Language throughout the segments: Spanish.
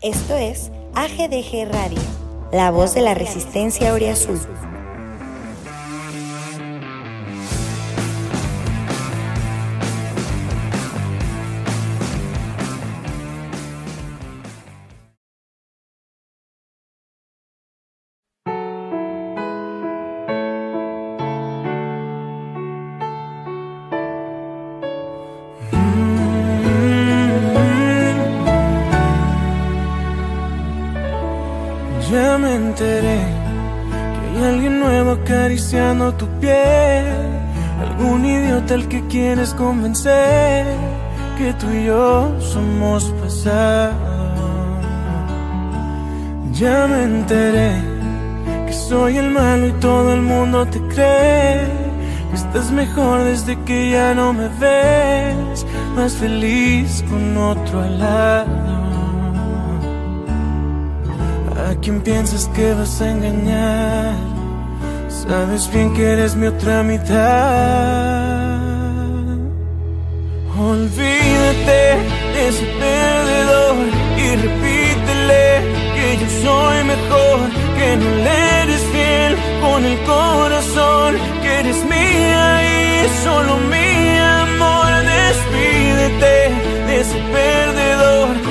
Esto es AGDG Radio, la voz de la resistencia Oriazul. Ya tu piel. Algún idiota al que quieres convencer que tú y yo somos pasado. Ya me enteré que soy el malo y todo el mundo te cree. Que estás mejor desde que ya no me ves. Más feliz con otro al lado. ¿A quién piensas que vas a engañar? Sabes bien que eres mi otra mitad. Olvídate de ese perdedor y repítele que yo soy mejor, que no le eres fiel con el corazón, que eres mía y solo mi amor. Despídete de ese perdedor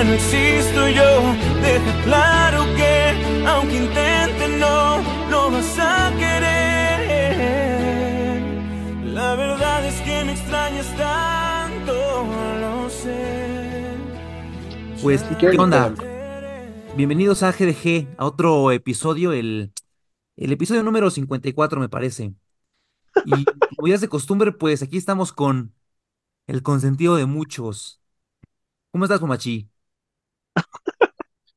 ya no existo yo. Deja claro que aunque intente no, no vas a querer. La verdad es que me extrañas tanto, lo sé. Pues, ¿qué onda? Bienvenidos a GDG, a otro episodio, el, el episodio número 54 me parece. Y como ya es de costumbre, pues aquí estamos con el consentido de muchos. ¿Cómo estás, Pomachi?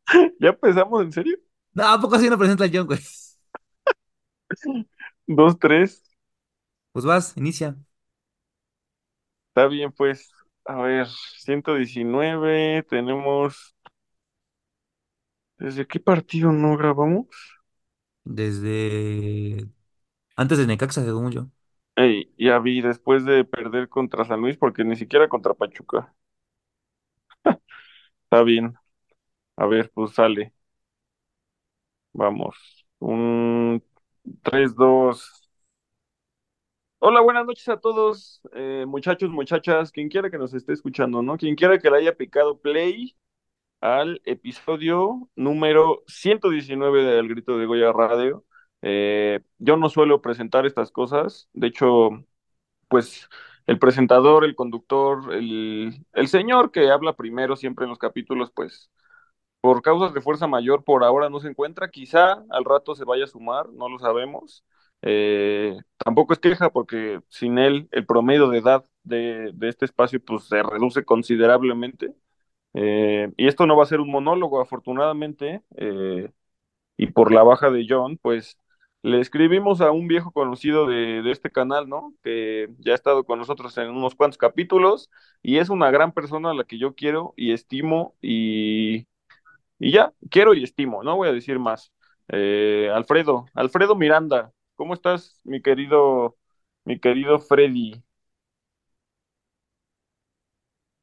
¿Ya empezamos en serio? No, ¿a poco así no presenta el John, güey? Dos, tres. Pues vas, inicia. Está bien, pues. A ver, 119. Tenemos. ¿Desde qué partido no grabamos? Desde antes de Necaxa, según yo. Ey, ya vi, después de perder contra San Luis, porque ni siquiera contra Pachuca. Está bien. A ver, pues sale. Vamos. Un tres, dos. Hola, buenas noches a todos, eh, muchachos, muchachas, quien quiera que nos esté escuchando, ¿no? Quien quiera que le haya picado play al episodio número 119 de El Grito de Goya Radio. Eh, yo no suelo presentar estas cosas, de hecho, pues el presentador, el conductor, el, el señor que habla primero siempre en los capítulos, pues por causas de fuerza mayor por ahora no se encuentra, quizá al rato se vaya a sumar, no lo sabemos. Eh, tampoco es queja porque sin él el promedio de edad de, este espacio pues se reduce considerablemente. Eh, y esto no va a ser un monólogo, afortunadamente, eh, y por la baja de John, pues le escribimos a un viejo conocido de este canal, ¿no? Que ya ha estado con nosotros en unos cuantos capítulos y es una gran persona a la que yo quiero y estimo y, y ya, quiero y estimo, no voy a decir más. Eh, Alfredo, Alfredo Miranda, ¿cómo estás, mi querido, mi querido Freddy?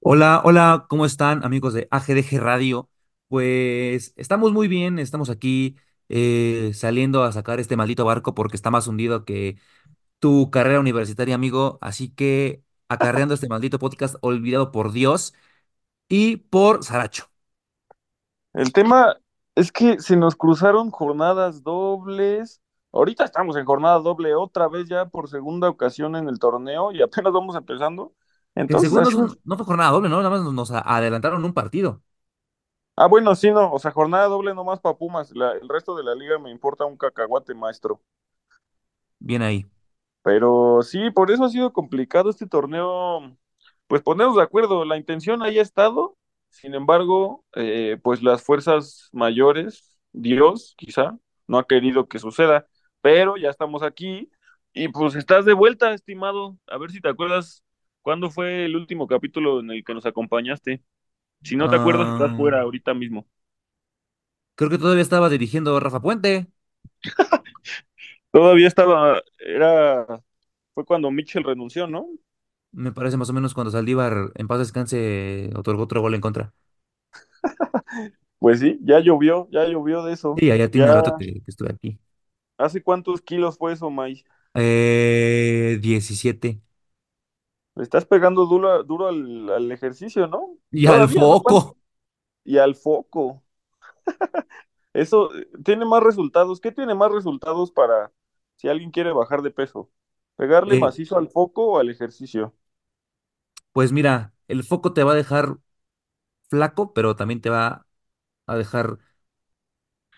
Hola, hola, ¿cómo están, amigos de AGDG Radio? Pues estamos muy bien, estamos aquí eh, saliendo a sacar este maldito barco porque está más hundido que tu carrera universitaria, amigo. Así que acarreando este maldito podcast olvidado por Dios y por Saracho. El tema es que se nos cruzaron jornadas dobles. Ahorita estamos en jornada doble otra vez ya por segunda ocasión en el torneo y apenas vamos empezando. El Entonces, segundo no fue jornada doble, ¿no? Nada más nos, adelantaron un partido. ah, bueno, sí, no, o sea, jornada doble nomás para Pumas. La- el resto de la liga me importa un cacahuate, maestro. Bien ahí. Pero sí, por eso ha sido complicado este torneo, pues ponernos de acuerdo. La intención ahí ha estado, sin embargo, eh, pues las fuerzas mayores, Dios quizá, no ha querido que suceda, pero ya estamos aquí y pues estás de vuelta, estimado. A ver si te acuerdas cuándo fue el último capítulo en el que nos acompañaste. Si no te acuerdas, estás Ah, fuera ahorita mismo. creo que todavía estaba dirigiendo Rafa Puente. Todavía estaba, era, fue cuando Mitchell renunció, ¿no? Me parece más o menos cuando Saldívar, en paz descanse, otorgó otro gol en contra. Pues sí, ya llovió, ya llovió de eso. Sí, ya, ya tiene Ya, rato que, que estuve aquí. ¿hace cuántos kilos fue eso, May? Eh, 17. Le estás pegando duro, duro al, al ejercicio, ¿no? Y al Todavía, ¿no? ¿Cuánto? foco. Y al foco. Eso eh, tiene más resultados. ¿Qué tiene más resultados para si alguien quiere bajar de peso? ¿Pegarle Eh, macizo al foco o al ejercicio? Pues mira, el foco te va a dejar flaco, pero también te va a dejar...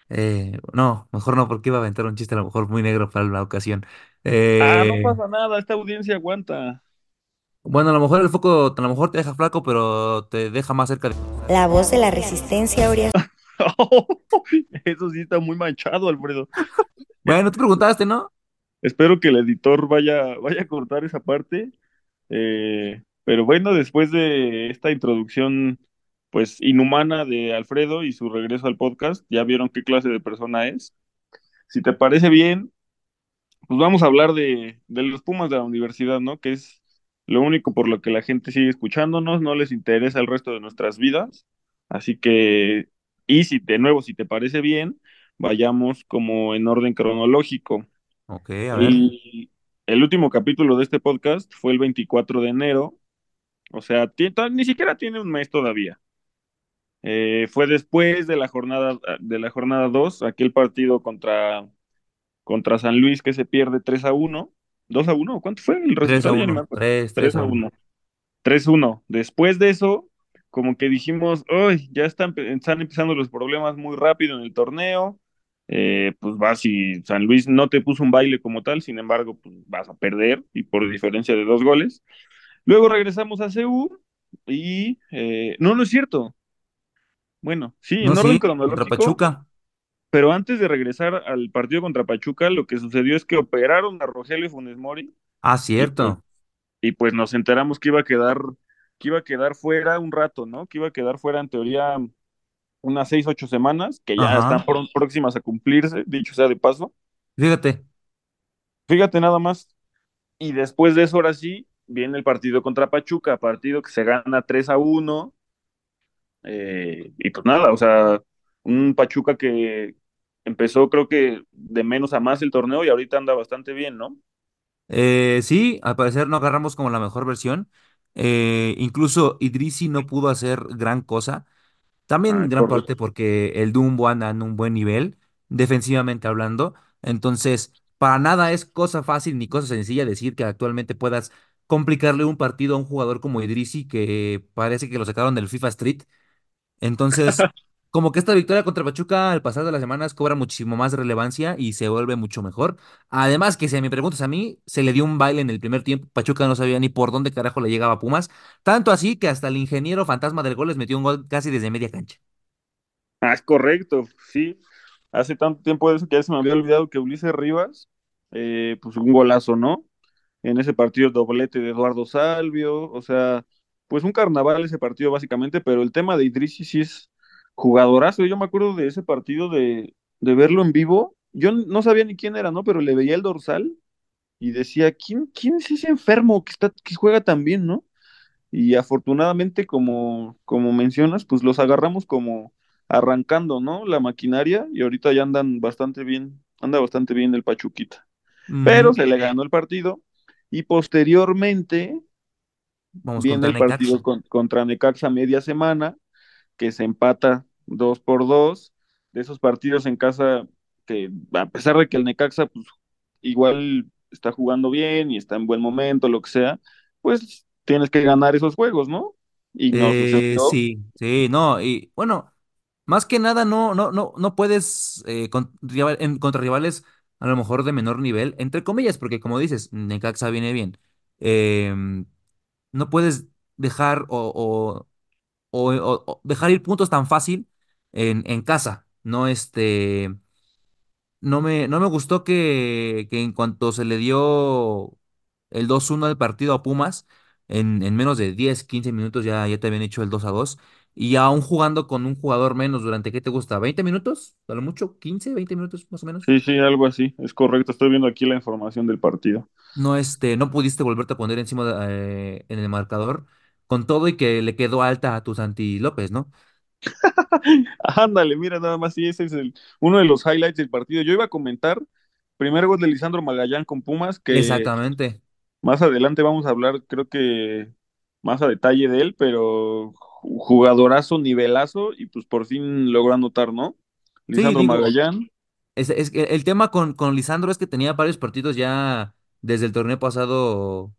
eh, no, mejor no, porque iba a aventar un chiste a lo mejor muy negro para la ocasión. Ah, no Eh, pasa nada, esta audiencia aguanta. bueno, a lo mejor el foco, a lo mejor te deja flaco, pero te deja más cerca de... La voz de la resistencia aurea. Eso sí está muy manchado, Alfredo. Bueno, tú preguntaste, ¿no? Espero que el editor vaya, vaya a cortar esa parte. Eh, pero bueno, después de esta introducción, pues inhumana de Alfredo y su regreso al podcast, ya vieron qué clase de persona es. Si te parece bien, pues vamos a hablar de, de los Pumas de la universidad, ¿no? Que es lo único por lo que la gente sigue escuchándonos, no les interesa el resto de nuestras vidas. Así que, y si de nuevo, si te parece bien, vayamos como en orden cronológico. Ok, a ver. El, el último capítulo de este podcast fue el 24 de enero, o sea, ni siquiera tiene un mes todavía. Eh, fue después de la jornada de la jornada 2, aquel partido contra, contra San Luis que se pierde 3 a uno, 2 a uno, ¿cuánto fue el 3 a resultado? Ya ni me 1. acuerdo. 3, 3 3 a a 1. uno, 3 a 1. Después de eso, como que dijimos, uy, ya están, están empezando los problemas muy rápido en el torneo. Eh, pues vas y San Luis no te puso un baile como tal, sin embargo, pues vas a perder y por diferencia de dos goles. Luego regresamos a CU y eh, no, no es cierto. Bueno, sí, No, en orden sí, contra cronológico, Pachuca. pero antes de regresar al partido contra Pachuca, lo que sucedió es que operaron a Rogelio Funes Mori Ah, cierto. y pues nos enteramos que iba a quedar, que iba a quedar fuera un rato, ¿no? Que iba a quedar fuera en teoría unas seis, ocho semanas, que ya están próximas a cumplirse, dicho sea de paso. Fíjate. Fíjate nada más. Y después de eso, ahora sí, viene el partido contra Pachuca, partido que se gana 3 a 1. eh, y pues nada, o sea, un Pachuca que empezó creo que de menos a más el torneo y ahorita anda bastante bien, ¿no? Eh, sí, al parecer no agarramos como la mejor versión. Eh, incluso Idrisi no pudo hacer gran cosa. También Ah, gran parte porque el Dumbo anda en un buen nivel, defensivamente hablando. Entonces, para nada es cosa fácil ni cosa sencilla decir que actualmente puedas complicarle un partido a un jugador como Idrisi, que parece que lo sacaron del FIFA Street. Entonces, como que esta victoria contra Pachuca al pasar de las semanas cobra muchísimo más relevancia y se vuelve mucho mejor. Además, que si me preguntas a mí, se le dio un baile en el primer tiempo. Pachuca no sabía ni por dónde carajo le llegaba a Pumas. Tanto así que hasta el ingeniero fantasma del gol les metió un gol casi desde media cancha. Ah, es correcto, sí. Hace tanto tiempo que ya se me había olvidado que Ulises Rivas, eh, pues un golazo, ¿no? En ese partido doblete de Eduardo Salvio, o sea, pues un carnaval ese partido básicamente, pero el tema de Idrissi sí es jugadorazo. Yo me acuerdo de ese partido de, de verlo en vivo. Yo no sabía ni quién era, ¿no? Pero le veía el dorsal y decía, ¿quién, quién es ese enfermo que está, que juega tan bien, ¿no? Y afortunadamente, como, como mencionas, pues los agarramos como arrancando, ¿no? La maquinaria y ahorita ya andan bastante bien, anda bastante bien el Pachuquita. Pero se le ganó el partido y posteriormente Vamos viene contra el partido con- contra Necaxa media semana, que se empata dos por dos, de esos partidos en casa que a pesar de que el Necaxa pues igual está jugando bien y está en buen momento, lo que sea, pues tienes que ganar esos juegos, ¿no? Y no Eh, sucedió. sí, sí, no, y bueno, más que nada no, no, no, no puedes eh, con- en, contra rivales a lo mejor de menor nivel, entre comillas, porque como dices, Necaxa viene bien. Em, no puedes dejar o, o, o- o- dejar ir puntos tan fácil en, en casa. No, este, no me, no me gustó que, que en cuanto se le dio el 2-1 al partido a Pumas, en, en menos de 10 15 minutos ya, ya te habían hecho el 2 a 2. Y aún jugando con un jugador menos durante, ¿qué te gusta? ¿20 minutos? A lo mucho, 15, 20 minutos más o menos. Sí, sí, algo así, es correcto. Estoy viendo aquí la información del partido. No, este, no pudiste volverte a poner encima de- eh, en el marcador con todo y que le quedó alta a tu Santi López, ¿no? Ándale, mira, nada más, sí, ese es el, uno de los highlights del partido. Yo iba a comentar, primer gol de Lisandro Magallán con Pumas, que Exactamente. más adelante vamos a hablar, creo que más a detalle de él, pero jugadorazo, nivelazo, y pues por fin logró anotar, ¿no? Sí, Lisandro digo, Magallán, Es, es el tema con, con Lisandro es que tenía varios partidos ya desde el torneo pasado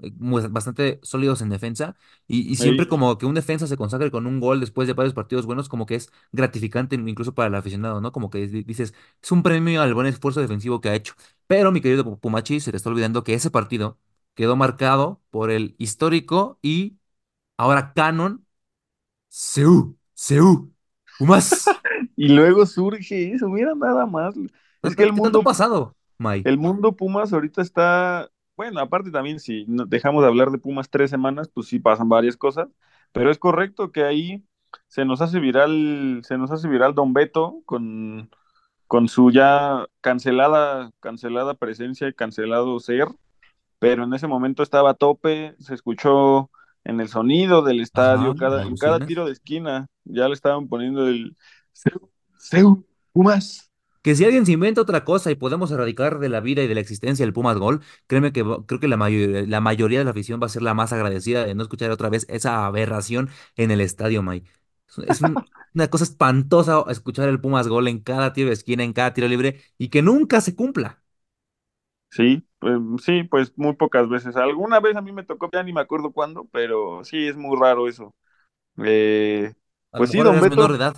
eh, bastante sólidos en defensa y, y siempre como que un defensa se consagre con un gol después de varios partidos buenos como que es gratificante incluso para el aficionado, ¿no? Como que di- dices, es un premio al buen esfuerzo defensivo que ha hecho. Pero mi querido Pu- Pumachi, se te está olvidando que ese partido quedó marcado por el histórico y ahora canon Seú, Seú, Pumas. y luego surge eso, mira nada más. ¿Qué Es que el mundo pasado, May? El mundo Pumas ahorita está, bueno, aparte también si dejamos de hablar de Pumas tres semanas, pues sí pasan varias cosas, pero es correcto que ahí se nos hace viral, se nos hace viral Don Beto con, con su ya cancelada, cancelada presencia y cancelado ser, pero en ese momento estaba a tope, se escuchó en el sonido del Ajá, estadio, cada, en cada tiro de esquina, ya le estaban poniendo el Seu, Seu, Pumas. Que si alguien se inventa otra cosa y podemos erradicar de la vida y de la existencia el Pumas Gol, créeme que creo que la mayoría, la mayoría de la afición va a ser la más agradecida de no escuchar otra vez esa aberración en el estadio, May. Es, es un- una cosa espantosa escuchar el Pumas Gol en cada tiro de esquina, en cada tiro libre y que nunca se cumpla. Sí, pues, sí, pues muy pocas veces. Alguna vez a mí me tocó, ya ni me acuerdo cuándo, pero sí, es muy raro eso. Eh, pues sí, don eres menor Beto, de edad.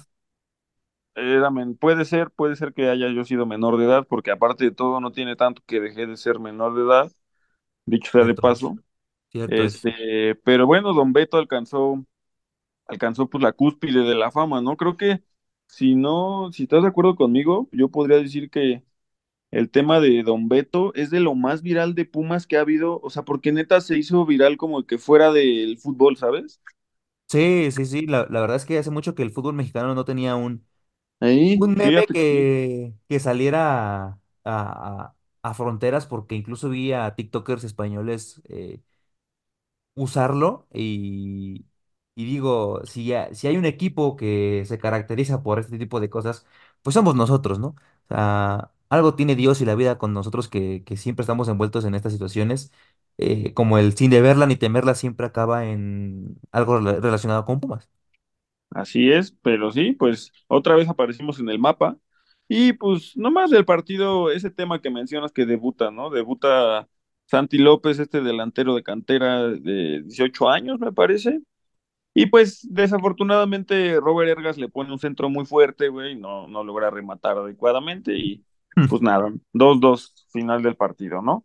era puede ser, puede ser que haya yo sido menor de edad, porque aparte de todo no tiene tanto que dejé de ser menor de edad, dicho sea de paso. cierto es. Este, pero bueno, don Beto alcanzó, alcanzó pues la cúspide de la fama, ¿no? Creo que si no, si estás de acuerdo conmigo, yo podría decir que El tema de Don Beto es de lo más viral de Pumas que ha habido, o sea, porque neta se hizo viral como que fuera del fútbol, ¿sabes? Sí, sí, sí, la, la verdad es que hace mucho que el fútbol mexicano no tenía un, Ahí, un meme fíjate que sí. que, que saliera a, a- a fronteras, porque incluso vi a TikTokers españoles eh, usarlo y, y digo, si, ya- si hay un equipo que se caracteriza por este tipo de cosas, pues somos nosotros, ¿no? O sea, algo tiene Dios y la vida con nosotros que, que siempre estamos envueltos en estas situaciones, eh, como el sin deberla ni temerla siempre acaba en algo rela- relacionado con Pumas. Así es, pero sí, pues otra vez aparecimos en el mapa y pues nomás del partido, ese tema que mencionas que debuta, ¿no? Debuta Santi López, este delantero de cantera de 18 años, me parece. Y pues desafortunadamente Robert Ergas le pone un centro muy fuerte, güey, no, no logra rematar adecuadamente y pues nada, dos dos final del partido, ¿no?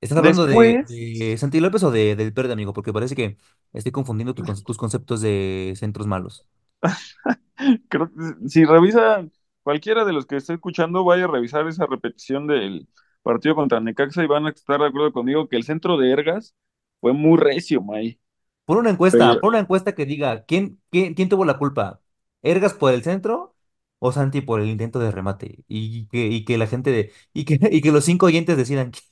¿Estás hablando de, Después, de Santi López o de, del Verde, amigo? Porque parece que estoy confundiendo tu tus conceptos de centros malos. creo que si revisa cualquiera de los que esté escuchando, vaya a revisar esa repetición del partido contra Necaxa y van a estar de acuerdo conmigo que el centro de Ergas fue muy recio, May. Pon una encuesta, Pero pon una encuesta que diga, ¿quién, quién, quién tuvo la culpa? ¿Ergas por el centro o Santi por el intento de remate? Y que, y que la gente de, y que, y que los cinco oyentes decidan qui-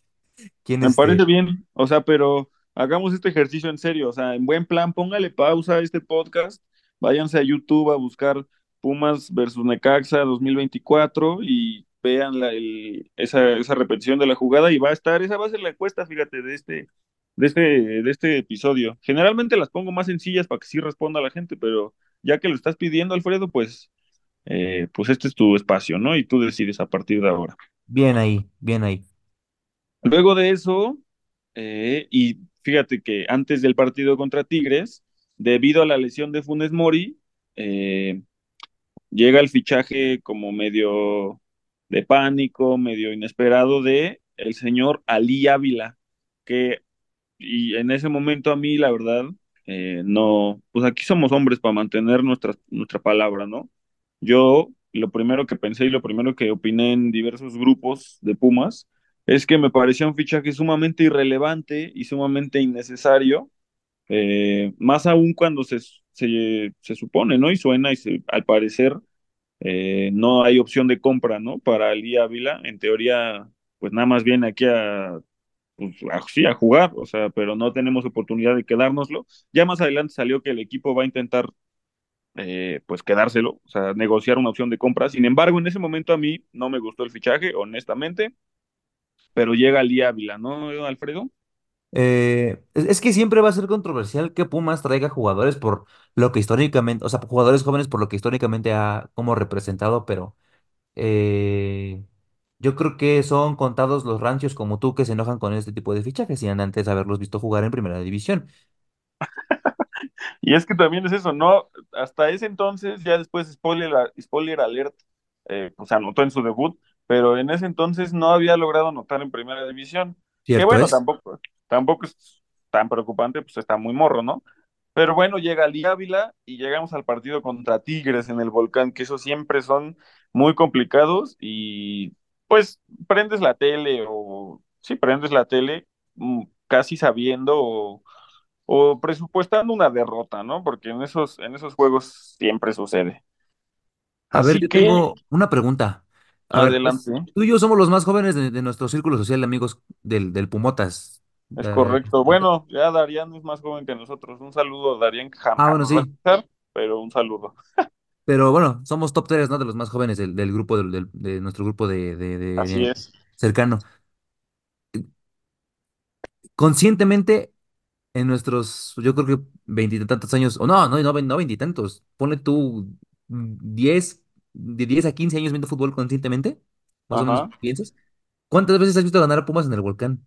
quién Me parece este. bien, o sea, pero hagamos este ejercicio en serio, o sea, en buen plan, póngale pausa a este podcast, váyanse a YouTube a buscar Pumas versus Necaxa 2024 y vean la, el- esa, esa repetición de la jugada y va a estar, esa va a ser la encuesta, fíjate, de este, de este, de este episodio. Generalmente las pongo más sencillas para que sí responda la gente, pero ya que lo estás pidiendo, Alfredo, pues, eh, pues este es tu espacio, ¿no? Y tú decides a partir de ahora. Bien ahí, bien ahí. Luego de eso, eh, y fíjate que antes del partido contra Tigres, debido a la lesión de Funes Mori, eh, llega el fichaje como medio de pánico, medio inesperado de el señor Ali Ávila, que y en ese momento a mí, la verdad, eh, no, pues aquí somos hombres para mantener nuestra, nuestra palabra, ¿no? Yo lo primero que pensé y lo primero que opiné en diversos grupos de Pumas es que me parecía un fichaje sumamente irrelevante y sumamente innecesario, eh, más aún cuando se, se, se supone, ¿no? Y suena y se- al parecer eh, no hay opción de compra, ¿no? Para Ali Ávila, en teoría, pues nada más viene aquí a, pues, sí, a jugar, o sea, pero no tenemos oportunidad de quedárnoslo. Ya más adelante salió que el equipo va a intentar, eh, pues, quedárselo, o sea, negociar una opción de compra. Sin embargo, en ese momento a mí no me gustó el fichaje, honestamente, pero llega Ali Ávila, ¿no, Alfredo? Eh, es, que siempre va a ser controversial que Pumas traiga jugadores por lo que históricamente, o sea, jugadores jóvenes por lo que históricamente ha como representado, pero eh, yo creo que son contados los rancios como tú que se enojan con este tipo de fichajes y antes haberlos visto jugar en primera división. Y es que también es eso, ¿no? Hasta ese entonces, ya después, spoiler, spoiler alert, eh, pues anotó en su debut, pero en ese entonces no había logrado anotar en primera división. Que ¿Cierto bueno, es? tampoco, tampoco es tan preocupante, pues está muy morro, ¿no? Pero bueno, llega Ali Ávila y llegamos al partido contra Tigres en el Volcán, que esos siempre son muy complicados y pues prendes la tele o sí, prendes la tele mm, casi sabiendo o o presupuestando una derrota, ¿no? Porque en esos, en esos juegos siempre sucede. A ver, yo que tengo una pregunta. A ver, adelante, pues, tú y yo somos los más jóvenes de, de nuestro círculo social amigos del, del Pumotas. es Eh, correcto. Bueno, ya Darían es más joven que nosotros. Un saludo a Darían, que ah, jamás bueno, nos va a sí. escuchar, pero un saludo. Pero bueno, somos top 3, ¿no? De los más jóvenes del, del grupo, del, del- de nuestro grupo de, de- Así de es. cercano. Conscientemente, en nuestros, yo creo que veintitantos años, o no, no, no, no veintitantos, ponle tú 10, de 10 a 15 años viendo fútbol conscientemente, más o menos, Ajá. ¿piensas? ¿Cuántas veces has visto ganar a Pumas en el Volcán?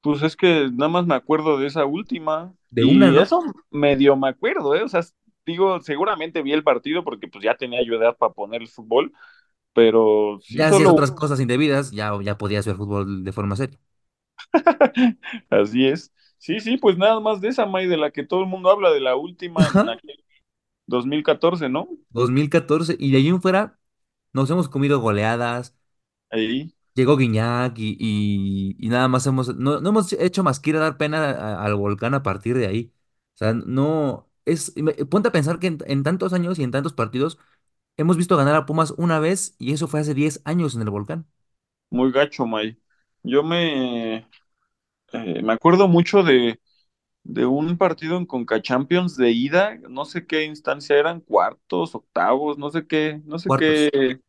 Pues es que nada más me acuerdo de esa última. De una, Y ¿no? eso medio me acuerdo, ¿eh? O sea, digo, seguramente vi el partido porque pues ya tenía yo edad para poner el fútbol, pero sí Ya hacías solo otras cosas indebidas, ya, ya podías ver fútbol de forma seria. Así es. Sí, sí, pues nada más de esa, May, de la que todo el mundo habla, de la última en aquel 2014, ¿no? 2014, y de ahí en fuera nos hemos comido goleadas, Ahí, llegó Guiñac y, y, y nada más hemos, no, no hemos hecho más que ir a dar pena al volcán a partir de ahí. O sea, no, es, ponte a pensar que en, en tantos años y en tantos partidos hemos visto ganar a Pumas una vez y eso fue hace 10 años en el volcán. muy gacho, May. Yo me, eh, me acuerdo mucho de, de un partido en Conca Champions de ida, no sé qué instancia eran, cuartos, octavos, no sé qué, no sé Cuartos, qué,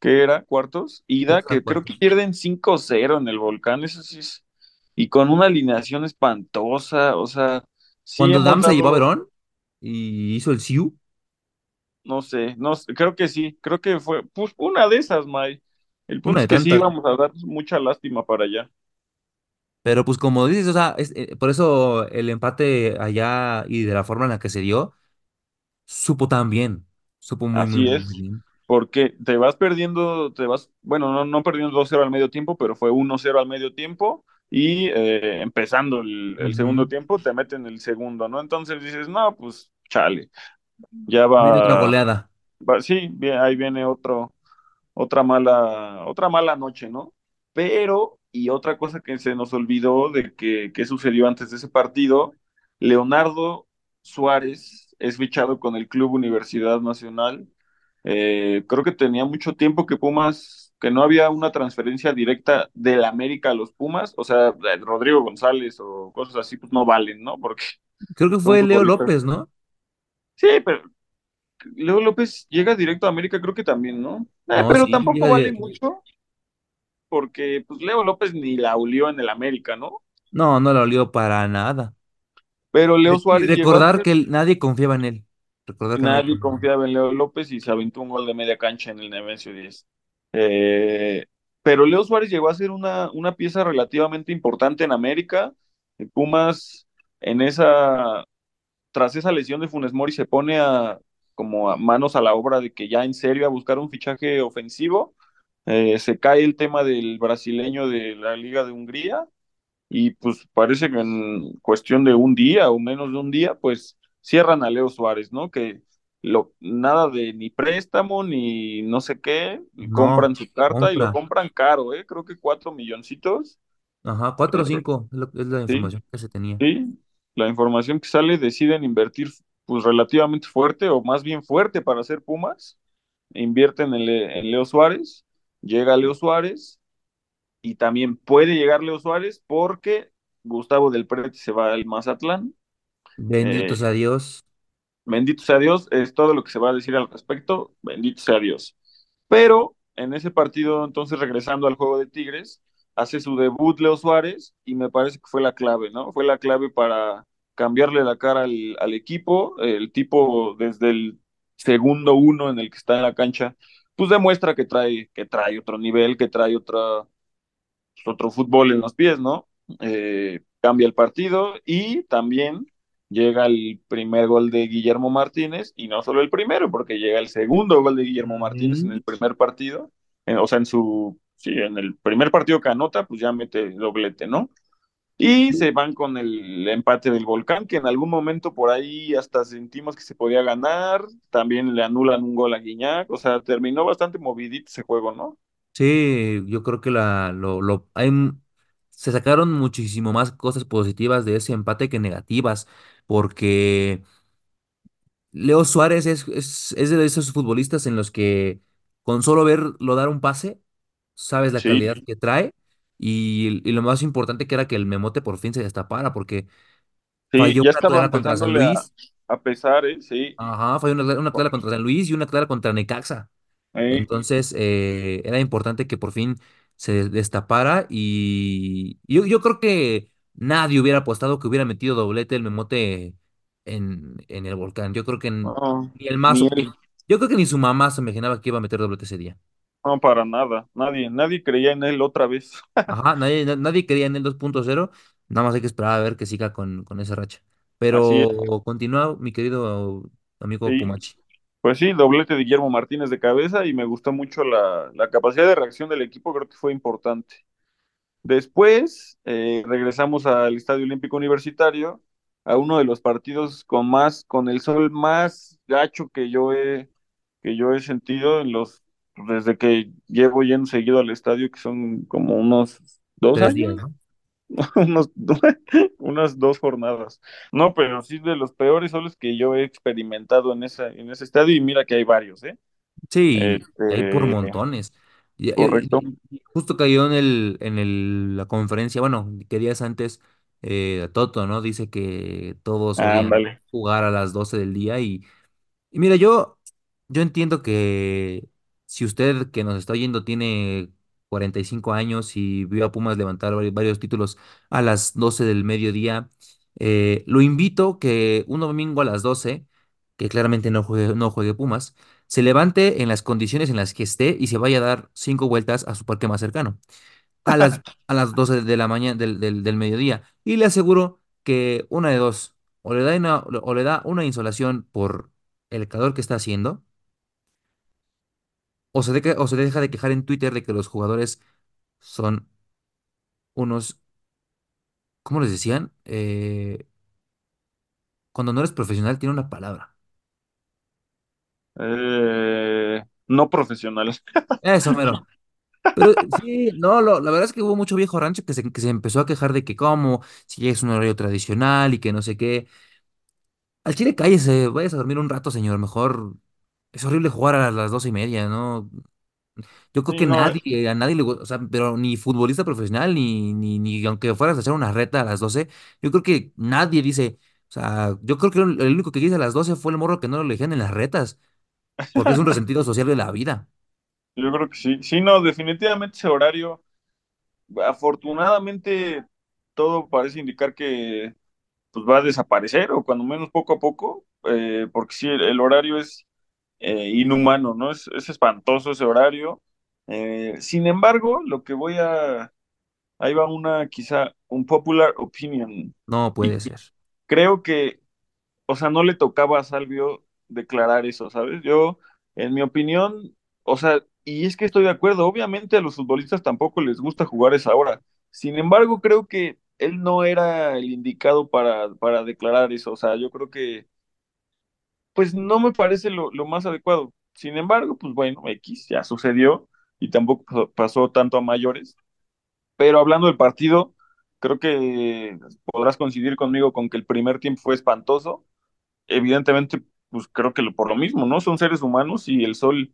qué era, cuartos, ida, que creo que pierden cinco cero en el Volcán, eso sí es, y con una alineación espantosa, o sea, sí Cuando Dam se llevó a Verón y hizo el Siu, No sé, no sé, creo que sí, creo que fue pues, una de esas, May. El punto es que sí tantas. íbamos a dar mucha lástima para allá. Pero pues como dices, o sea, es- eh, por eso el empate allá y de la forma en la que se dio, supo tan bien, supo muy, muy, Así muy es, bien. porque te vas perdiendo, te vas, bueno, no, no perdiendo dos cero al medio tiempo, pero fue uno cero al medio tiempo y eh, empezando el, el segundo Ujú. tiempo te meten el segundo, ¿no? Entonces dices, no, pues chale, ya Viene otra va, goleada. va, sí, bien, ahí viene otro, otra mala, otra mala noche, ¿no? Pero, y otra cosa que se nos olvidó de que, que sucedió antes de ese partido, Leonardo Suárez es fichado con el Club Universidad Nacional. Eh, creo que tenía mucho tiempo que Pumas, que no había una transferencia directa del América a los Pumas, o sea, eh, Rodrigo González o cosas así, pues no valen, ¿no? Porque Creo que fue Leo. López, ¿no? Sí, pero Leo López llega directo a América, creo que también, ¿no? Eh, No, pero sí, tampoco vale de- mucho porque pues Leo López ni la olió en el América, ¿no? No, no la olió para nada. Pero Leo Y Suárez recordar ser, que nadie confiaba en él. Recordar que nadie confiaba en Leo López y se aventó un gol de media cancha en el Nemesio 10. Eh, pero Leo Suárez llegó a ser una, una pieza relativamente importante en América. Pumas en esa, tras esa lesión de Funes Mori se pone a como a manos a la obra de que ya en serio a buscar un fichaje ofensivo. Eh, se cae el tema del brasileño de la Liga de Hungría y pues parece que en cuestión de un día o menos de un día, pues cierran a Leo Suárez, ¿no? Que lo, nada de ni préstamo ni no sé qué, No, compran su carta y lo compra. compran caro, ¿eh? Creo que cuatro milloncitos. Ajá, cuatro o Eh, cinco es, la sí, información que se tenía. sí, la información que sale deciden invertir pues relativamente fuerte, o más bien fuerte para ser Pumas. Invierten en, Le- en Leo Suárez, llega Leo Suárez, y también puede llegar Leo Suárez porque Gustavo del Prete se va al Mazatlán. Bendito Eh, sea Dios. bendito sea Dios, es todo lo que se va a decir al respecto, bendito sea Dios. Pero en ese partido, entonces regresando al juego de Tigres, hace su debut Leo Suárez y me parece que fue la clave, ¿no? Fue la clave para cambiarle la cara al, al equipo. El tipo desde el segundo uno en el que está en la cancha, pues demuestra que trae, que trae otro nivel, que trae otra, pues, otro fútbol en los pies, ¿no? Eh, cambia el partido y también llega el primer gol de Guillermo Martínez y no solo el primero, porque llega el segundo gol de Guillermo Martínez en el primer partido, en- o sea, en su, sí, en el primer partido que anota, pues ya mete doblete, ¿no? Y se van con el empate del Volcán, que en algún momento por ahí hasta sentimos que se podía ganar, también le anulan un gol a Guiñac, o sea, terminó bastante movidito ese juego, ¿no? Sí, yo creo que la, lo, lo, hay, se sacaron muchísimo más cosas positivas de ese empate que negativas, porque Leo Suárez es, es, es de esos futbolistas en los que con solo verlo dar un pase, sabes la Sí, calidad que trae, y, y lo más importante que era que el Memote por fin se destapara, porque Sí, falló ya una estaba clara contra San empezándole a, Luis, a pesar, ¿eh? Sí. ajá, falló una, una clara contra San Luis y una clara contra Necaxa. Eh, Entonces, eh, era importante que por fin se destapara y yo, yo creo que nadie hubiera apostado que hubiera metido doblete el Memote en, en el volcán. Yo creo que n- no, ni el más ni él, optim- yo creo que ni su mamá se imaginaba que iba a meter doblete ese día. No, para nada. Nadie, nadie creía en él otra vez. Ajá, nadie, na- nadie creía en el 2.0, nada más hay que esperar a ver que siga con, con esa racha. Así es. Pero continúa, mi querido amigo Sí. Pumachi. Pues sí, doblete de Guillermo Martínez de cabeza y me gustó mucho la, la capacidad de reacción del equipo, creo que fue importante. Después eh, regresamos al Estadio Olímpico Universitario, a uno de los partidos con más, con el sol más gacho que yo he, que yo he sentido en los, desde que llevo yendo seguido al estadio, que son como unos dos días, unas dos jornadas. No, pero sí de los peores soles que yo he experimentado en esa, en ese estadio, y mira que hay varios, ¿eh? Sí, hay por Este, montones. Correcto. justo cayó en el, en el, la conferencia, bueno, que días antes, eh, Toto, ¿no? Dice que todos Ándale. jugar a las 12 del día y, y mira, yo, yo entiendo que si usted que nos está oyendo tiene 45 años y vio a Pumas levantar vari- varios títulos a las 12 del mediodía, eh, lo invito que un domingo a las 12, que claramente no juegue, no juegue Pumas, se levante en las condiciones en las que esté y se vaya a dar cinco vueltas a su parque más cercano, a las, a las 12 de la mañana del, del, del mediodía. Y le aseguro que una de dos, o le da una, o le da una insolación por el calor que está haciendo, o se, deca- o se deja de quejar en Twitter de que los jugadores son unos, ¿cómo les decían? Eh, cuando no eres profesional tiene una palabra. Eh, no profesional. Eso, mero. Pero sí, no, lo- la verdad es que hubo mucho viejo rancho que se, que se empezó a quejar de que cómo, si es un horario tradicional y que no sé qué. Al chile cállese, vayas a dormir un rato, señor. Mejor es horrible jugar a las doce y media, ¿no? Yo creo Sí, que no, eh, nadie, a nadie le gusta, o sea, pero ni futbolista profesional, ni, ni, ni aunque fueras a hacer una reta a las doce yo creo que nadie dice, o sea, yo creo que el, el único que dice a las 12 fue el morro que no lo elegían en las retas, porque es un resentido social de la vida. yo creo que sí. Sí, no, definitivamente ese horario, afortunadamente, todo parece indicar que pues va a desaparecer, o cuando menos poco a poco, eh, porque sí, el, el horario es eh, inhumano, ¿no? Es, es espantoso ese horario. Eh, sin embargo, lo que voy a, ahí va una, quizá, un popular opinion. No Y puede ser. creo que o sea, no le tocaba a Salvio declarar eso, ¿sabes? Yo, en mi opinión, o sea, y es que estoy de acuerdo, obviamente a los futbolistas tampoco les gusta jugar esa hora. Sin embargo, creo que él no era el indicado para, para declarar eso, o sea, yo creo que, pues no me parece lo, lo más adecuado. Sin embargo, pues bueno, X ya sucedió y tampoco pasó, pasó tanto a mayores. Pero hablando del partido, creo que podrás coincidir conmigo con que el primer tiempo fue espantoso evidentemente, pues creo que lo- por lo mismo, ¿no? Son seres humanos y el sol,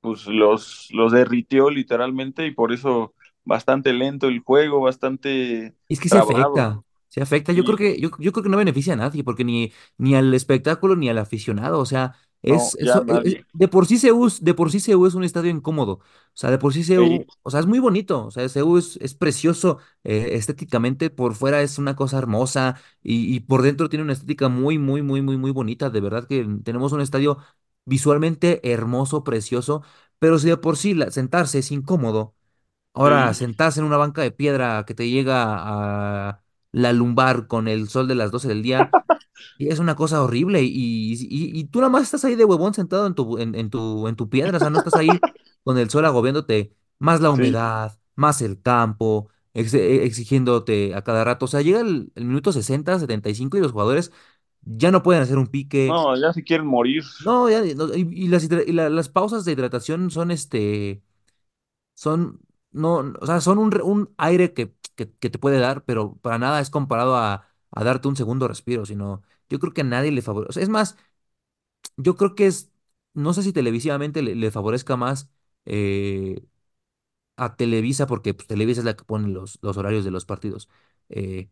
pues los, los derritió literalmente y por eso bastante lento el juego, bastante Es que se trabado. afecta, se afecta. Yo creo Y que, yo, yo creo que no beneficia a nadie, porque ni, ni al espectáculo ni al aficionado. O sea, no, es, ya eso, nadie. de por sí CU, es- de por sí es un estadio incómodo. O sea, de por sí Ey, CU, o sea, es muy bonito. O sea, CU es, es precioso eh, estéticamente. Por fuera es una cosa hermosa y, y por dentro tiene una estética muy, muy, muy, muy, muy bonita. De verdad que tenemos un estadio visualmente hermoso, precioso. Pero si de por sí la- sentarse es incómodo. Ahora, ey. sentarse en una banca de piedra que te llega a la lumbar con el sol de las 12 del día, es una cosa horrible. Y, y, y tú nada más estás ahí de huevón sentado en tu, en, en tu, en tu piedra, o sea, no estás ahí con el sol agobiándote, más la Sí, humedad, más el campo, ex- e- exigiéndote a cada rato. O sea, llega el, el minuto 60, 75 y los jugadores ya no pueden hacer un pique. no, ya se quieren morir. No, ya, no, y, y las, y la- las pausas de hidratación son este son, no, o sea, son un, un aire que, que, que te puede dar, pero para nada es comparado a, a darte un segundo respiro, sino yo creo que a nadie le favorece. O sea, es más, yo creo que es, no sé si televisivamente le, le favorezca más eh, a Televisa, porque pues, Televisa es la que pone los, los horarios de los partidos. eh,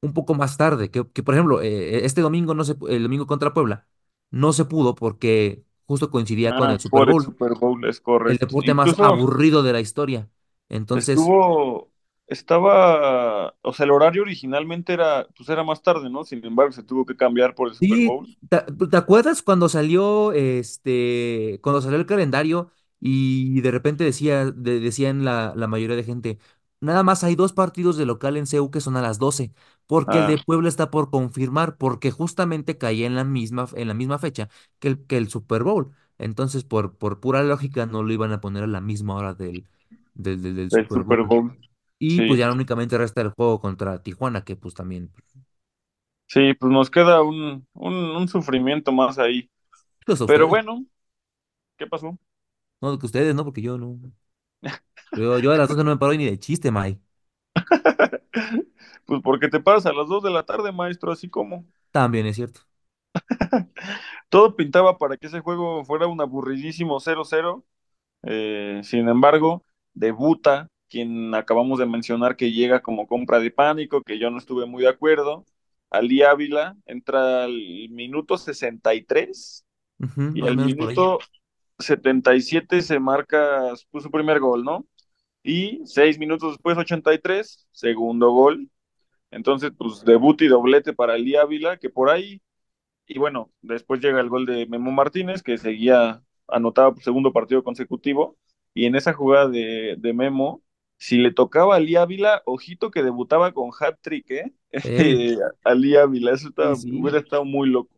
un poco más tarde, que, que por ejemplo, eh, este domingo, no se, el domingo contra Puebla, no se pudo porque justo coincidía con Ah, el Super el Bowl, Super Bowl, es el correcto. deporte más aburrido de la historia. Entonces, estuvo, estaba, o sea, el horario originalmente era, pues era más tarde, ¿no? Sin embargo, se tuvo que cambiar por el Super Bowl. ¿te, te acuerdas cuando salió este, cuando salió el calendario y de repente decía, de- decían la, la mayoría de gente, nada más hay dos partidos de local en CU que son a las 12, porque el Ah, de Puebla está por confirmar, porque justamente caía en la misma, en la misma fecha que el, que el Super Bowl. Entonces, por, por pura lógica, no lo iban a poner a la misma hora del, del, del, del el Super Super Bowl. Bowl. Y pues ya únicamente resta el juego contra Tijuana, que pues también, sí, pues nos queda un, un, un sufrimiento más ahí. pues Pero bueno, ¿qué pasó? no que ustedes, no, porque yo no. Yo, yo a las 12 no me paro ni de chiste, May. Pues porque te paras a las 2 de la tarde, maestro, así como. También es cierto. Todo pintaba para que ese juego fuera un aburridísimo 0-0. Eh, sin embargo, debuta quien acabamos de mencionar que llega como compra de pánico, que yo no estuve muy de acuerdo. Ali Ávila entra al minuto 63 Ujú, y más o al minuto 77 se marca pues, su primer gol, ¿no? Y seis minutos después, 83, segundo gol. Entonces, pues debut y doblete para Ali Ávila, que por ahí y bueno, después llega el gol de Memo Martínez, que seguía, anotaba por segundo partido consecutivo. Y en esa jugada de, de Memo, si le tocaba a Ali Ávila, ojito que debutaba con hat-trick, ¿eh? Ali Ávila, eso sí, estaba- sí. hubiera estado muy loco.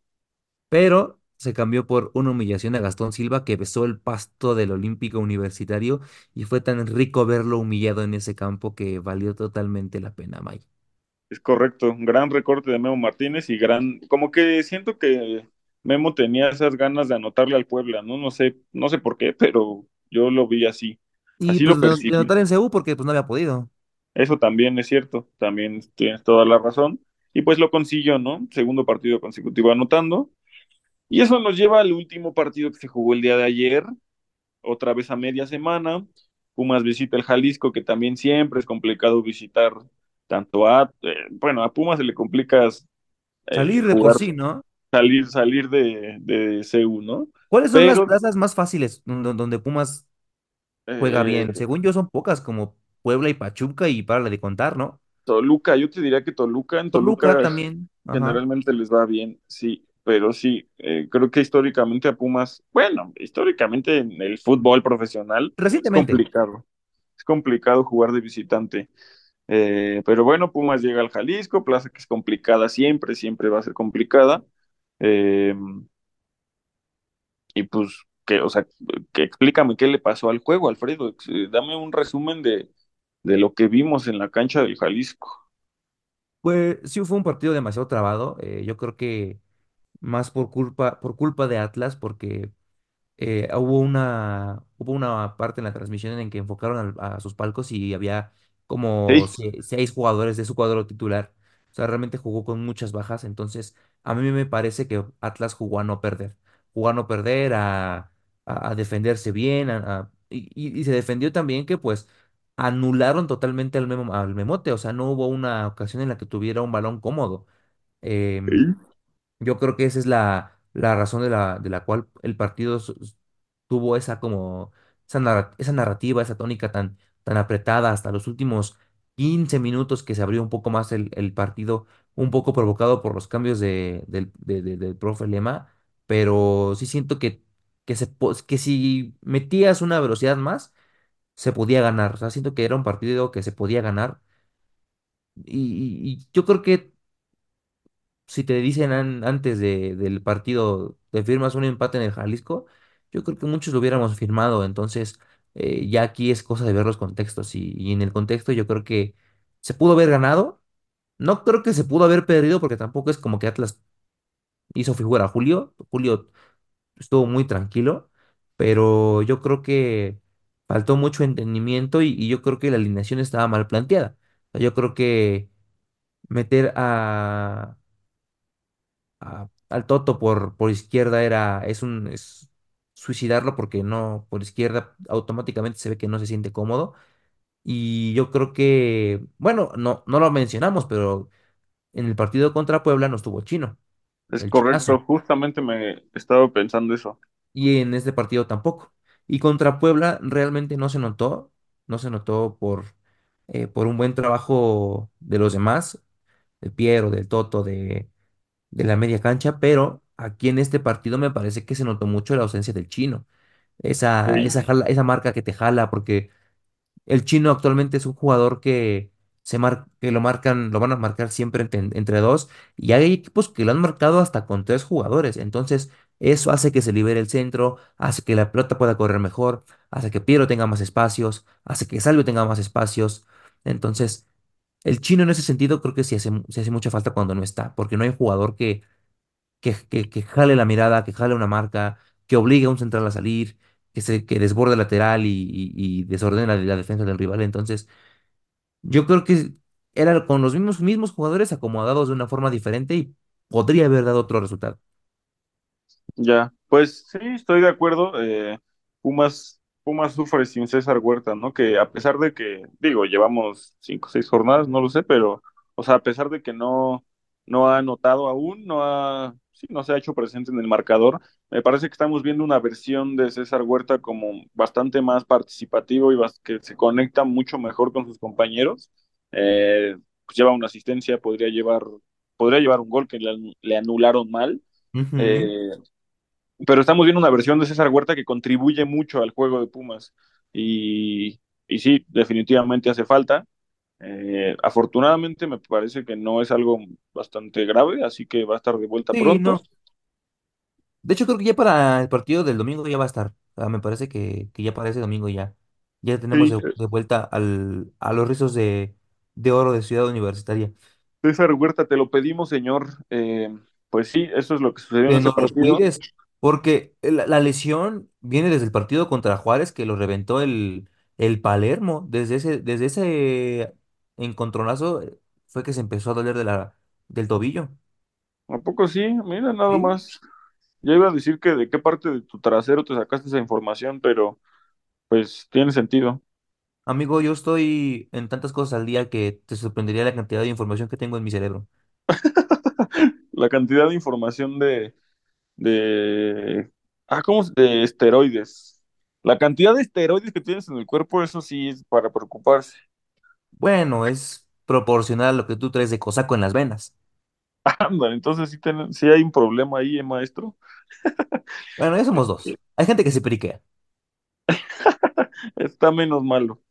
Pero se cambió por una humillación a Gastón Silva que besó el pasto del Olímpico Universitario y fue tan rico verlo humillado en ese campo que valió totalmente la pena, May. Es correcto, gran recorte de Memo Martínez y gran, como que siento que Memo tenía esas ganas de anotarle al Puebla, ¿no? No sé, no sé por qué, pero yo lo vi así, Y pues de, anotar en CU porque pues no había podido. Eso también es cierto, también tienes toda la razón. Y pues lo consiguió, ¿no? Segundo partido consecutivo anotando. Y eso nos lleva al último partido que se jugó el día de ayer, otra vez a media semana. Pumas visita el Jalisco, que también siempre es complicado visitar tanto a, eh, bueno, a Pumas se le complica eh, Salir de por jugar, sí, ¿no? salir, salir de, de CU, ¿no? ¿Cuáles son las plazas más fáciles don- donde Pumas juega eh, bien? Según yo son pocas, como Puebla y Pachuca y para de contar, ¿no? Toluca, yo te diría que Toluca, en Toluca Toluca también. Ajá. generalmente les va bien, sí, pero sí, eh, creo que históricamente a Pumas, bueno, históricamente en el fútbol profesional es Recientemente. complicado, es complicado jugar de visitante, Eh, pero bueno, Pumas llega al Jalisco, plaza que es complicada siempre, siempre va a ser complicada, eh, y pues, que, o sea, que explícame qué le pasó al juego, Alfredo, eh, dame un resumen de, de lo que vimos en la cancha del Jalisco. Pues sí fue un partido demasiado trabado. eh, yo creo que más por culpa, por culpa de Atlas, porque eh, hubo una, hubo una parte en la transmisión en que enfocaron al- a, sus palcos y había como Sí, se- seis jugadores de su cuadro titular. O sea, realmente jugó con muchas bajas. Entonces, a mí me parece que Atlas jugó a no perder, jugó a no perder, a, a- a defenderse bien, a- a- y, y- y se defendió también que pues anularon totalmente al, Memo- al Memote, o sea, no hubo una ocasión en la que tuviera un balón cómodo. Em, Sí. yo creo que esa es la, la razón de la, de la cual el partido tuvo esa como esa, narra- esa narrativa, esa tónica tan, tan apretada hasta los últimos 15 minutos que se abrió un poco más el, el partido, un poco provocado por los cambios de, del, de- de- del profe Lema, pero sí siento que, que, se, si metías una velocidad más, se podía ganar. O sea, siento que era un partido que se podía ganar. Y, yo creo que si te dicen an- antes de, del partido, te firmas un empate en el Jalisco, yo creo que muchos lo hubiéramos firmado. Entonces, eh, ya aquí es cosa de ver los contextos. Y, y en el contexto, yo creo que se pudo haber ganado. No creo que se pudo haber perdido, porque tampoco es como que Atlas hizo figura. Julio, Julio estuvo muy tranquilo, pero yo creo que faltó mucho entendimiento y, yo creo que la alineación estaba mal planteada. Yo creo que meter a a- al Toto por, por izquierda era, es un, es suicidarlo porque no, por izquierda automáticamente se ve que no se siente cómodo. Y yo creo que, bueno, no, no lo mencionamos, pero en el partido contra Puebla no estuvo Chino, Es el correcto, justamente me estaba pensando eso. Y en este partido tampoco. Y contra Puebla realmente no se notó, no se notó por, eh, por un buen trabajo de los demás, de Piero, del Toto, de de la media cancha, pero aquí en este partido me parece que se notó mucho la ausencia del chino. Esa, Sí. esa, jala- esa marca que te jala, porque el chino actualmente es un jugador que, se mar- que lo marcan, lo van a marcar siempre entre, entre dos, y hay equipos que lo han marcado hasta con tres jugadores. Entonces, eso hace que se libere el centro, hace que la pelota pueda correr mejor, hace que Piero tenga más espacios, hace que Salvio tenga más espacios. Entonces, el chino en ese sentido creo que sí hace, hace mucha falta cuando no está, porque no hay jugador que que, que, que jale la mirada, que jale una marca, que obligue a un central a salir, que se que desborde lateral y, y, la, la defensa del rival. Entonces, yo creo que era con los mismos, mismos jugadores acomodados de una forma diferente y podría haber dado otro resultado. Ya, pues sí, estoy de acuerdo. eh, Pumas, Pumas sufre sin César Huerta, ¿no? Que a pesar de que, digo, llevamos cinco o seis jornadas, no lo sé, pero, o sea, a pesar de que no, no ha anotado aún, no ha, sí, no se ha hecho presente en el marcador, me parece que estamos viendo una versión de César Huerta como bastante más participativo y que se conecta mucho mejor con sus compañeros. Eh, pues lleva una asistencia, podría llevar, podría llevar un gol que le, le anularon mal. Eh, pero estamos viendo una versión de César Huerta que contribuye mucho al juego de Pumas. Y, y sí, definitivamente hace falta. Eh, afortunadamente me parece que no es algo bastante grave, así que va a estar de vuelta Sí, pronto. no. De hecho, creo que ya para el partido del domingo ya va a estar. Me parece que, que ya para ese domingo ya, ya tenemos Sí, de, eh, de vuelta al, a los rizos de, de oro de Ciudad Universitaria. César Huerta, te lo pedimos, señor. Eh, pues sí, eso es lo que sucedió en que ese nos los partido. cuides, porque la, la lesión viene desde el partido contra Juárez que lo reventó el, el Palermo. Desde ese, desde ese encontronazo eh, fue que se empezó a doler de la, del tobillo. ¿A poco sí? Mira, nada Sí. más. Ya iba a decir que de qué parte de tu trasero te sacaste esa información, pero pues tiene sentido. Amigo, yo estoy en tantas cosas al día que te sorprendería la cantidad de información que tengo en mi cerebro. La cantidad de información de de, ah, ¿cómo? se- De esteroides. La cantidad de esteroides que tienes en el cuerpo, eso sí es para preocuparse. Bueno, es proporcional a lo que tú traes de cosaco en las venas. Anda, entonces sí, ten- sí hay un problema ahí, eh, maestro. Bueno, ya somos dos. Hay gente que se periquea. Está menos malo.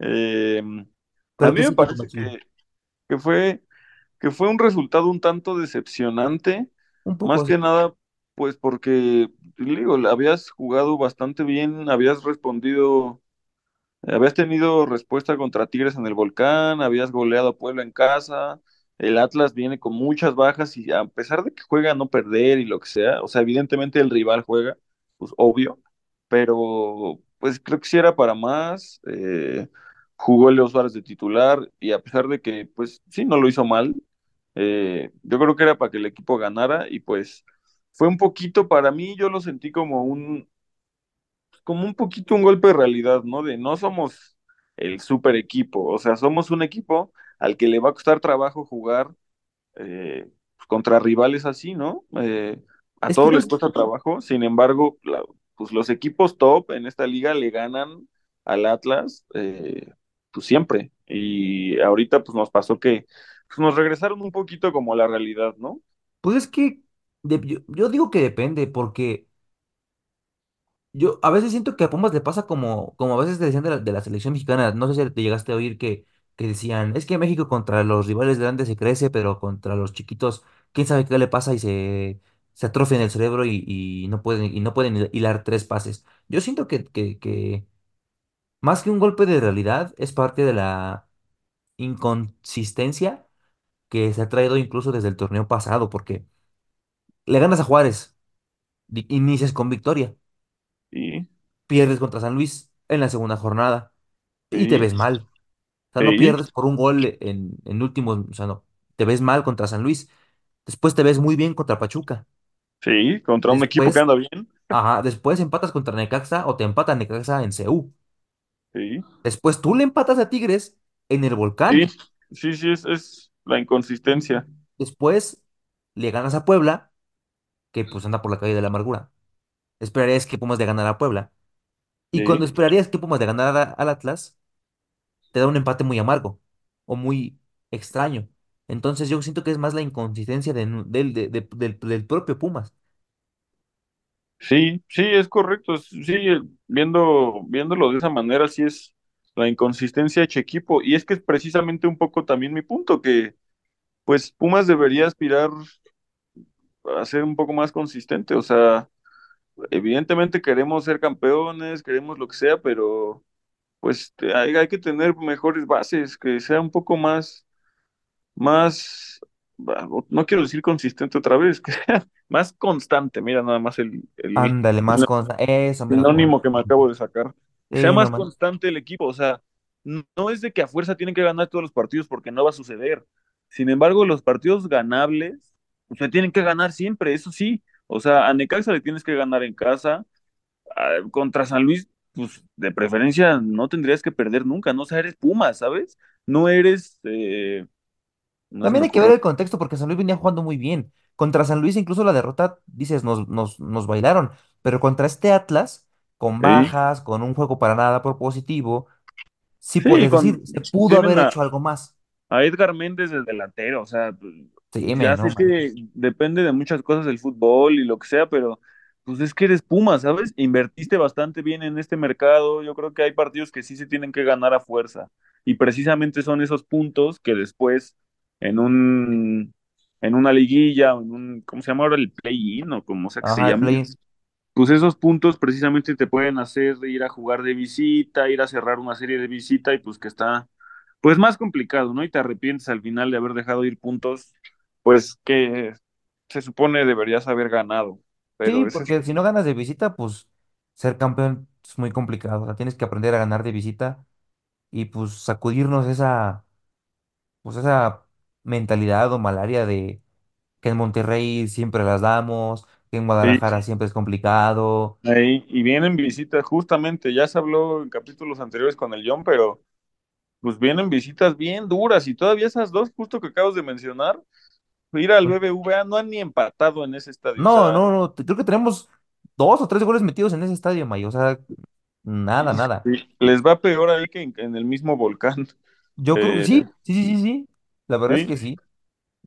Eh, a Pero mí que me sí pasa parece machín. que, que fue, que fue un resultado un tanto decepcionante, Un más poco, sí. que nada, pues porque, digo, habías jugado bastante bien, habías respondido Habías tenido respuesta contra Tigres en el Volcán, habías goleado a Puebla en casa, el Atlas viene con muchas bajas y a pesar de que juega a no perder y lo que sea, o sea, evidentemente el rival juega, pues obvio, pero pues creo que sí era para más, eh, jugó Leo Suárez de titular y a pesar de que pues sí, no lo hizo mal, Eh, yo creo que era para que el equipo ganara y pues fue un poquito para mí, yo lo sentí como un, como un poquito un golpe de realidad, ¿no? De no somos el super equipo, o sea, somos un equipo al que le va a costar trabajo jugar eh, contra rivales así, ¿no? Eh, a Es todos les cuesta trabajo, sin embargo, la- pues los equipos top en esta liga le ganan al Atlas, eh, pues siempre. Y ahorita pues nos pasó que pues, nos regresaron un poquito como a la realidad, ¿no? pues es que de- yo, yo digo que depende, porque yo a veces siento que a Pumas le pasa como, como a veces te decían de la, selección mexicana, no sé si te llegaste a oír que, que decían, es que México contra los rivales grandes se crece, pero contra los chiquitos, quién sabe qué le pasa y se, se atrofia en el cerebro y, y no pueden, y no pueden hilar tres pases. Yo siento que, que, que más que un golpe de realidad, es parte de la inconsistencia que se ha traído incluso desde el torneo pasado, porque le ganas a Juárez, di- inicias con victoria, pierdes contra San Luis en la segunda jornada y te ves mal. O sea, no pierdes por un gol en, en últimos, o sea, no, te ves mal contra San Luis. Después te ves muy bien contra Pachuca. sí, contra un equipo que Después, anda bien. ajá, después empatas contra Necaxa o te empata Necaxa en CU. Sí, Después tú le empatas a Tigres en el sí, Volcán. sí, sí, es, es la inconsistencia. Después le ganas a Puebla, que pues anda por la calle de la amargura. Esperarías que Pumas le ganara a Puebla. Y Sí, cuando esperarías que Pumas le ganara a- al Atlas, te da un empate muy amargo o muy extraño. Entonces yo siento que es más la inconsistencia de nu- del, de- de- del, del propio Pumas. sí, sí, es correcto. Sí, viendo, viéndolo de esa manera, sí es la inconsistencia hecha equipo. Y es que es precisamente un poco también mi punto, que pues Pumas debería aspirar a ser un poco más consistente. O sea, evidentemente queremos ser campeones, queremos lo que sea, pero pues hay, hay que tener mejores bases, que sea un poco más, más, no quiero decir consistente otra vez, que sea más constante. Mira nada más el, el Ándale, más cosas. Eso, sinónimo que me acabo de sacar. Sea no más constante el equipo, o sea, no es de que a fuerza tienen que ganar todos los partidos porque no va a suceder. Sin embargo, los partidos ganables, pues se tienen que ganar siempre, eso sí. O sea, a Necaxa le tienes que ganar en casa, a- contra San Luis, pues de preferencia no tendrías que perder nunca, no o sea, eres Pumas, ¿sabes? No eres, eh, no También hay que ver el contexto porque San Luis venía jugando muy bien. Contra San Luis, incluso la derrota, dices, nos, nos, nos bailaron. Pero contra este Atlas, con Sí, bajas, con un juego para nada propositivo, sí sí, con, decir, se pudo haber hecho algo más. a Edgar Méndez de delantero, o sea, Sí, me, ya no sé que depende de muchas cosas del fútbol y lo que sea, pero pues es que eres Puma, ¿sabes? Invertiste bastante bien en este mercado, yo creo que hay partidos que sí se tienen que ganar a fuerza y precisamente son esos puntos que después en un en una liguilla en un ¿cómo se llama ahora el play-in o como sea que se Ajá, el llame? Pues esos puntos precisamente te pueden hacer ir a jugar de visita, ir a cerrar una serie de visita y pues que está pues más complicado, ¿no? Y te arrepientes al final de haber dejado ir puntos, pues que se supone deberías haber ganado. Sí, Pero es, porque si no ganas de visita, pues ser campeón es muy complicado. O sea, tienes que aprender a ganar de visita y pues sacudirnos esa, pues esa mentalidad o malaria de que en Monterrey siempre las damos, que en sí, Guadalajara siempre es complicado. ahí, y vienen visitas, justamente, ya se habló en capítulos anteriores con el John, pero pues vienen visitas bien duras y todavía esas dos justo que acabas de mencionar, ir al Pues, BBVA no han ni empatado en ese estadio, o no, sea, no, no, creo que tenemos dos o tres goles metidos en ese estadio, Mayo. O sea, nada, nada. sí, les va peor ahí que en, en el mismo volcán. Yo creo que Eh, sí, sí, sí, sí, sí. La verdad es sí, que sí.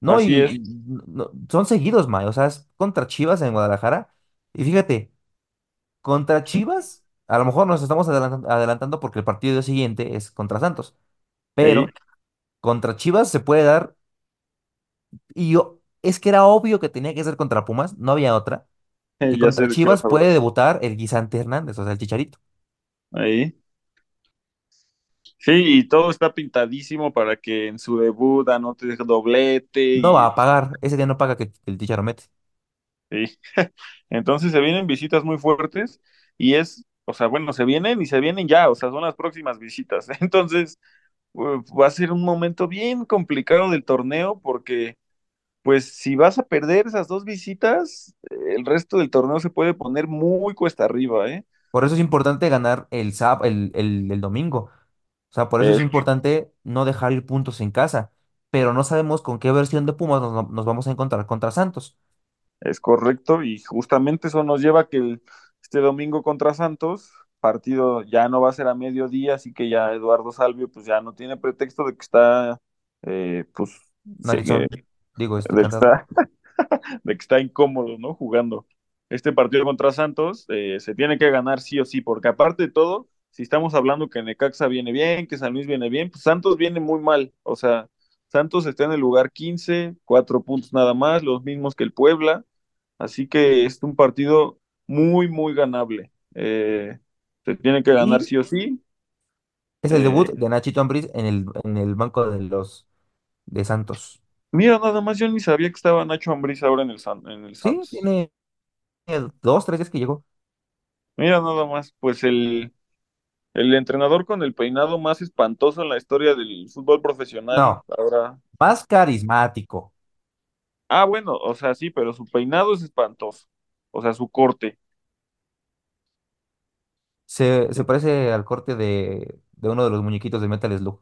No, y, así es. y no- son seguidos, Mayo. O sea, es contra Chivas en Guadalajara. Y fíjate, contra Chivas, a lo mejor nos estamos adelantan- adelantando porque el partido siguiente es contra Santos. Pero contra Chivas se puede dar. Y yo, es que era obvio que tenía que ser contra Pumas, no había otra. Y ya contra sé de qué Chivas vas a hablar. puede debutar el Guisante Hernández, o sea, el Chicharito. Ahí. Sí, y todo está pintadísimo para que en su debut anote doblete No va a pagar, ese día no paga que el Chicharo mete. y entonces se vienen visitas muy fuertes y es, o sea, bueno, se vienen y se vienen ya, o sea, son las próximas visitas. Entonces, uh, va a ser un momento bien complicado del torneo porque pues si vas a perder esas dos visitas, el resto del torneo se puede poner muy cuesta arriba, ¿eh? Por eso es importante ganar el, sáb- el, el, el domingo. O sea, por eso es importante no dejar ir puntos en casa. Pero no sabemos con qué versión de Pumas nos, nos vamos a encontrar contra Santos. Es correcto, y justamente eso nos lleva a que el- este domingo contra Santos, partido ya no va a ser a mediodía, así que ya Eduardo Salvio pues ya no tiene pretexto de que está, eh, pues, se- digo, este de que está, de que está incómodo, ¿no? Jugando. Este partido contra Santos eh, se tiene que ganar sí o sí, porque aparte de todo, si estamos hablando que Necaxa viene bien, que San Luis viene bien, pues Santos viene muy mal, o sea, Santos está en el lugar 15, cuatro puntos nada más, los mismos que el Puebla Así que es un partido muy, muy ganable. Eh, se tiene que ganar sí o sí. es el Eh, debut de Nachito Ambriz en el, en el banco de los de Santos. Mira, nada más, yo ni sabía que estaba Nacho Ambriz ahora en el, San- en el Sí, Santos. tiene dos, tres días que llegó. Mira, nada más, pues el, el entrenador con el peinado más espantoso en la historia del fútbol profesional. No, Ahora, más carismático. ah, bueno, o sea, sí, pero su peinado es espantoso. O sea, su corte. Se, se parece al corte de, de uno de los muñequitos de Metal Slug.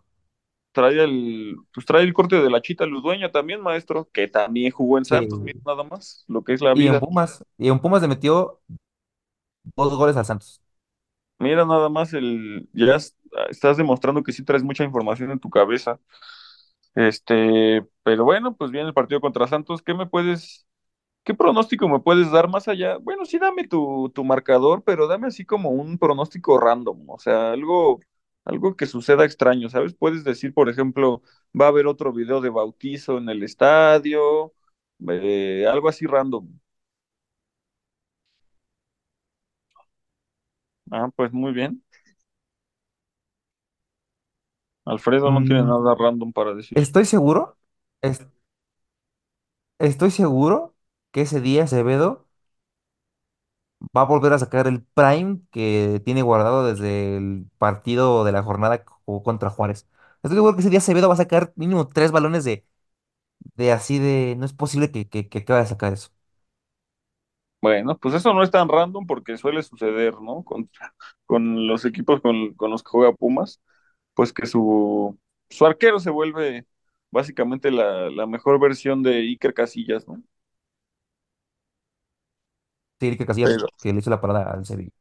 Trae el, pues trae el corte de la Chita Ludueña también, maestro, que también jugó en Santos, mira Sí. nada más, lo que es la Y en vida. Pumas, y en Pumas le metió dos goles al Santos. Mira nada más el, ya es- estás demostrando que sí traes mucha información en tu cabeza. Este, pero bueno, pues viene el partido contra Santos. ¿Qué me puedes, qué pronóstico me puedes dar más allá? Bueno, sí dame tu, tu marcador, pero dame así como un pronóstico random, o sea, algo, algo que suceda extraño, ¿sabes? Puedes decir, por ejemplo, va a haber otro video de bautizo en el estadio, eh, algo así random. Ah, pues muy bien. Alfredo no tiene Mm, nada random para decir. estoy seguro, es- estoy seguro que ese día Acevedo va a volver a sacar el Prime que tiene guardado desde el partido de la jornada contra Juárez. Estoy seguro que ese día Acevedo va a sacar mínimo tres balones de, de así de... No es posible que, que, que acabe de sacar eso. Bueno, pues eso no es tan random porque suele suceder, ¿no? Con, con los equipos con, con los que juega Pumas, pues que su, su arquero se vuelve básicamente la, la mejor versión de Iker Casillas, ¿no? Sí, que Casillas Pero, que le hizo la parada al Sevilla.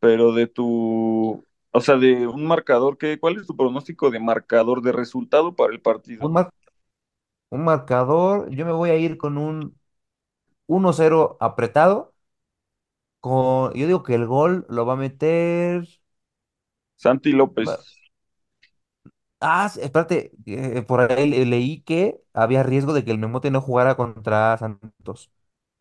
pero de tu, o sea, de un marcador, ¿qué, cuál es tu pronóstico de marcador, de resultado para el Un, partido? mar- un marcador, yo me voy a ir con un uno cero apretado. Con, yo digo que el gol lo va a meter... Santi López. va- Ah, sí, espérate, eh, por ahí le- leí que había riesgo de que el Memote no jugara contra Santos.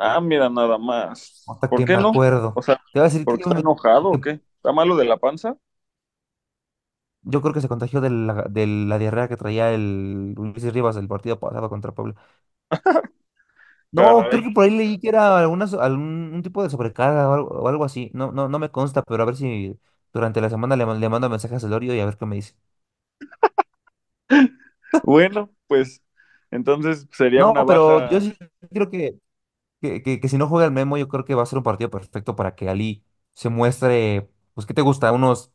Ah, mira, nada más. Hasta ¿Por que qué me no? O acuerdo. sea, Te a decir que, ¿porque está enojado o que qué? ¿Está malo de la panza? yo creo que se contagió de la, de la diarrea que traía el Ulises Rivas el partido pasado contra Puebla. No, creo Caray. que por ahí leí que era alguna, so- algún un tipo de sobrecarga o algo, o algo así. No, no, no me consta, pero a ver si durante la semana le, ma- le mando mensajes a Celorio y a ver qué me dice. Bueno, pues entonces sería No, una pero yo baja. sí creo que, que, que, que si no juega el Memo, yo creo que va a ser un partido perfecto para que Ali se muestre, pues, ¿qué te gusta? Unos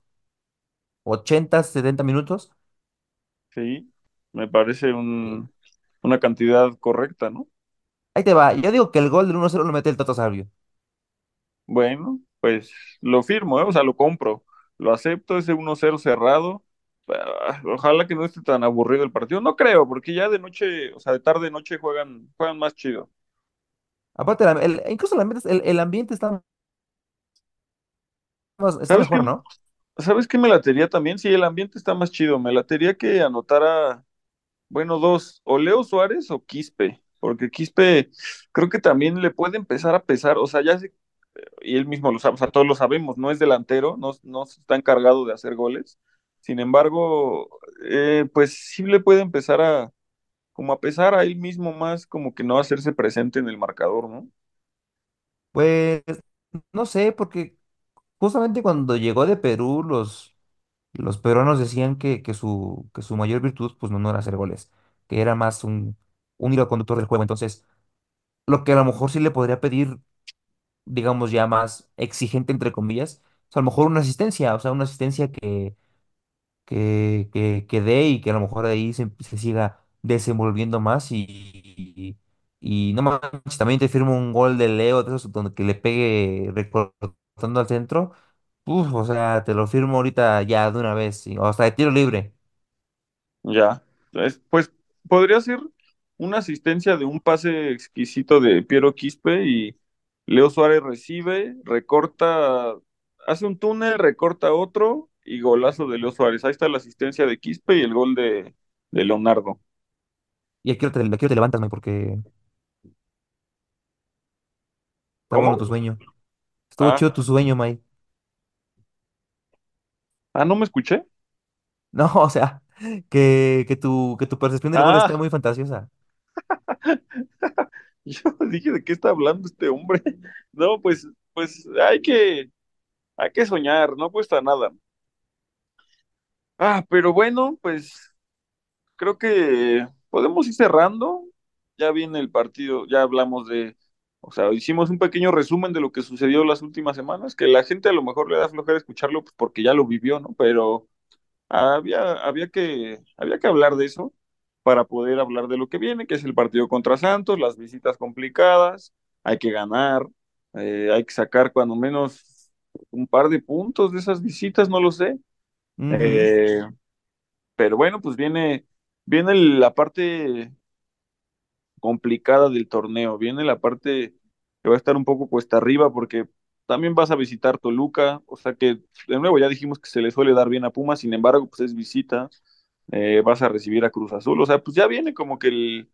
80 70 minutos. Sí, me parece un, una cantidad correcta, ¿no? Ahí te va. Yo digo que el gol del uno cero lo mete el Toto Salvio. Bueno, pues lo firmo, ¿eh? O sea, lo compro. Lo acepto, ese uno cero cerrado. Ah, Ojalá que no esté tan aburrido el partido. No creo, porque ya de noche, o sea, de tarde noche juegan, juegan más chido. Aparte, la- el- incluso el ambiente, el, el ambiente está, más- está ¿Sabes qué? mejor, ¿no? ¿Sabes qué me latería también? Sí, el ambiente está más chido. Me latería que anotara, bueno, dos, o Leo Suárez o Quispe, porque Quispe creo que también le puede empezar a pesar. O sea, ya sé y él mismo lo sabe, o sea, todos lo sabemos, no es delantero, no, no está encargado de hacer goles. Sin embargo, eh, pues sí le puede empezar a, como a pesar a él mismo más, como que no hacerse presente en el marcador, ¿no? Pues no sé, porque justamente cuando llegó de Perú, los, los peruanos decían que, que su, que su mayor virtud pues no, no era hacer goles, que era más un, un hilo conductor del juego. Entonces, lo que a lo mejor sí le podría pedir, digamos, ya más exigente, entre comillas, es a lo mejor una asistencia, o sea, una asistencia que, que, que, que dé y que a lo mejor ahí se, se siga desenvolviendo más y, y, no manches, también te firmo un gol de Leo, de esos donde que le pegue recortando al centro. Uf, o sea, te lo firmo ahorita ya de una vez, o hasta de tiro libre. Ya. Es- pues podría ser una asistencia de un pase exquisito de Piero Quispe y Leo Suárez recibe, recorta, hace un túnel, recorta otro y golazo de Leo Suárez. Ahí está la asistencia de Quispe y el gol de, de Leonardo. Y aquí te, aquí te levantas, May, porque está bueno ¿Cómo? tu sueño. Estuvo Ah, chido tu sueño, May. ah, ¿no me escuché? No, o sea, que, que tu, que tu percepción del gol está Ah, muy fantasiosa. yo dije, ¿de qué está hablando este hombre? No, pues, pues hay que, hay que soñar, no cuesta nada. Ah, pero bueno, pues creo que podemos ir cerrando. Ya viene el partido, ya hablamos de, o sea, hicimos un pequeño resumen de lo que sucedió las últimas semanas, que la gente a lo mejor le da flojera escucharlo pues, porque ya lo vivió, ¿no? Pero había, había que, había que hablar de eso para poder hablar de lo que viene, que es el partido contra Santos, las visitas complicadas, hay que ganar, eh, hay que sacar cuando menos un par de puntos de esas visitas, no lo sé. Eh, pero bueno, pues viene, viene la parte complicada del torneo, viene la parte que va a estar un poco cuesta arriba porque también vas a visitar Toluca, o sea que de nuevo ya dijimos que se le suele dar bien a Pumas, sin embargo, pues es visita, eh, vas a recibir a Cruz Azul, o sea, pues ya viene como que el-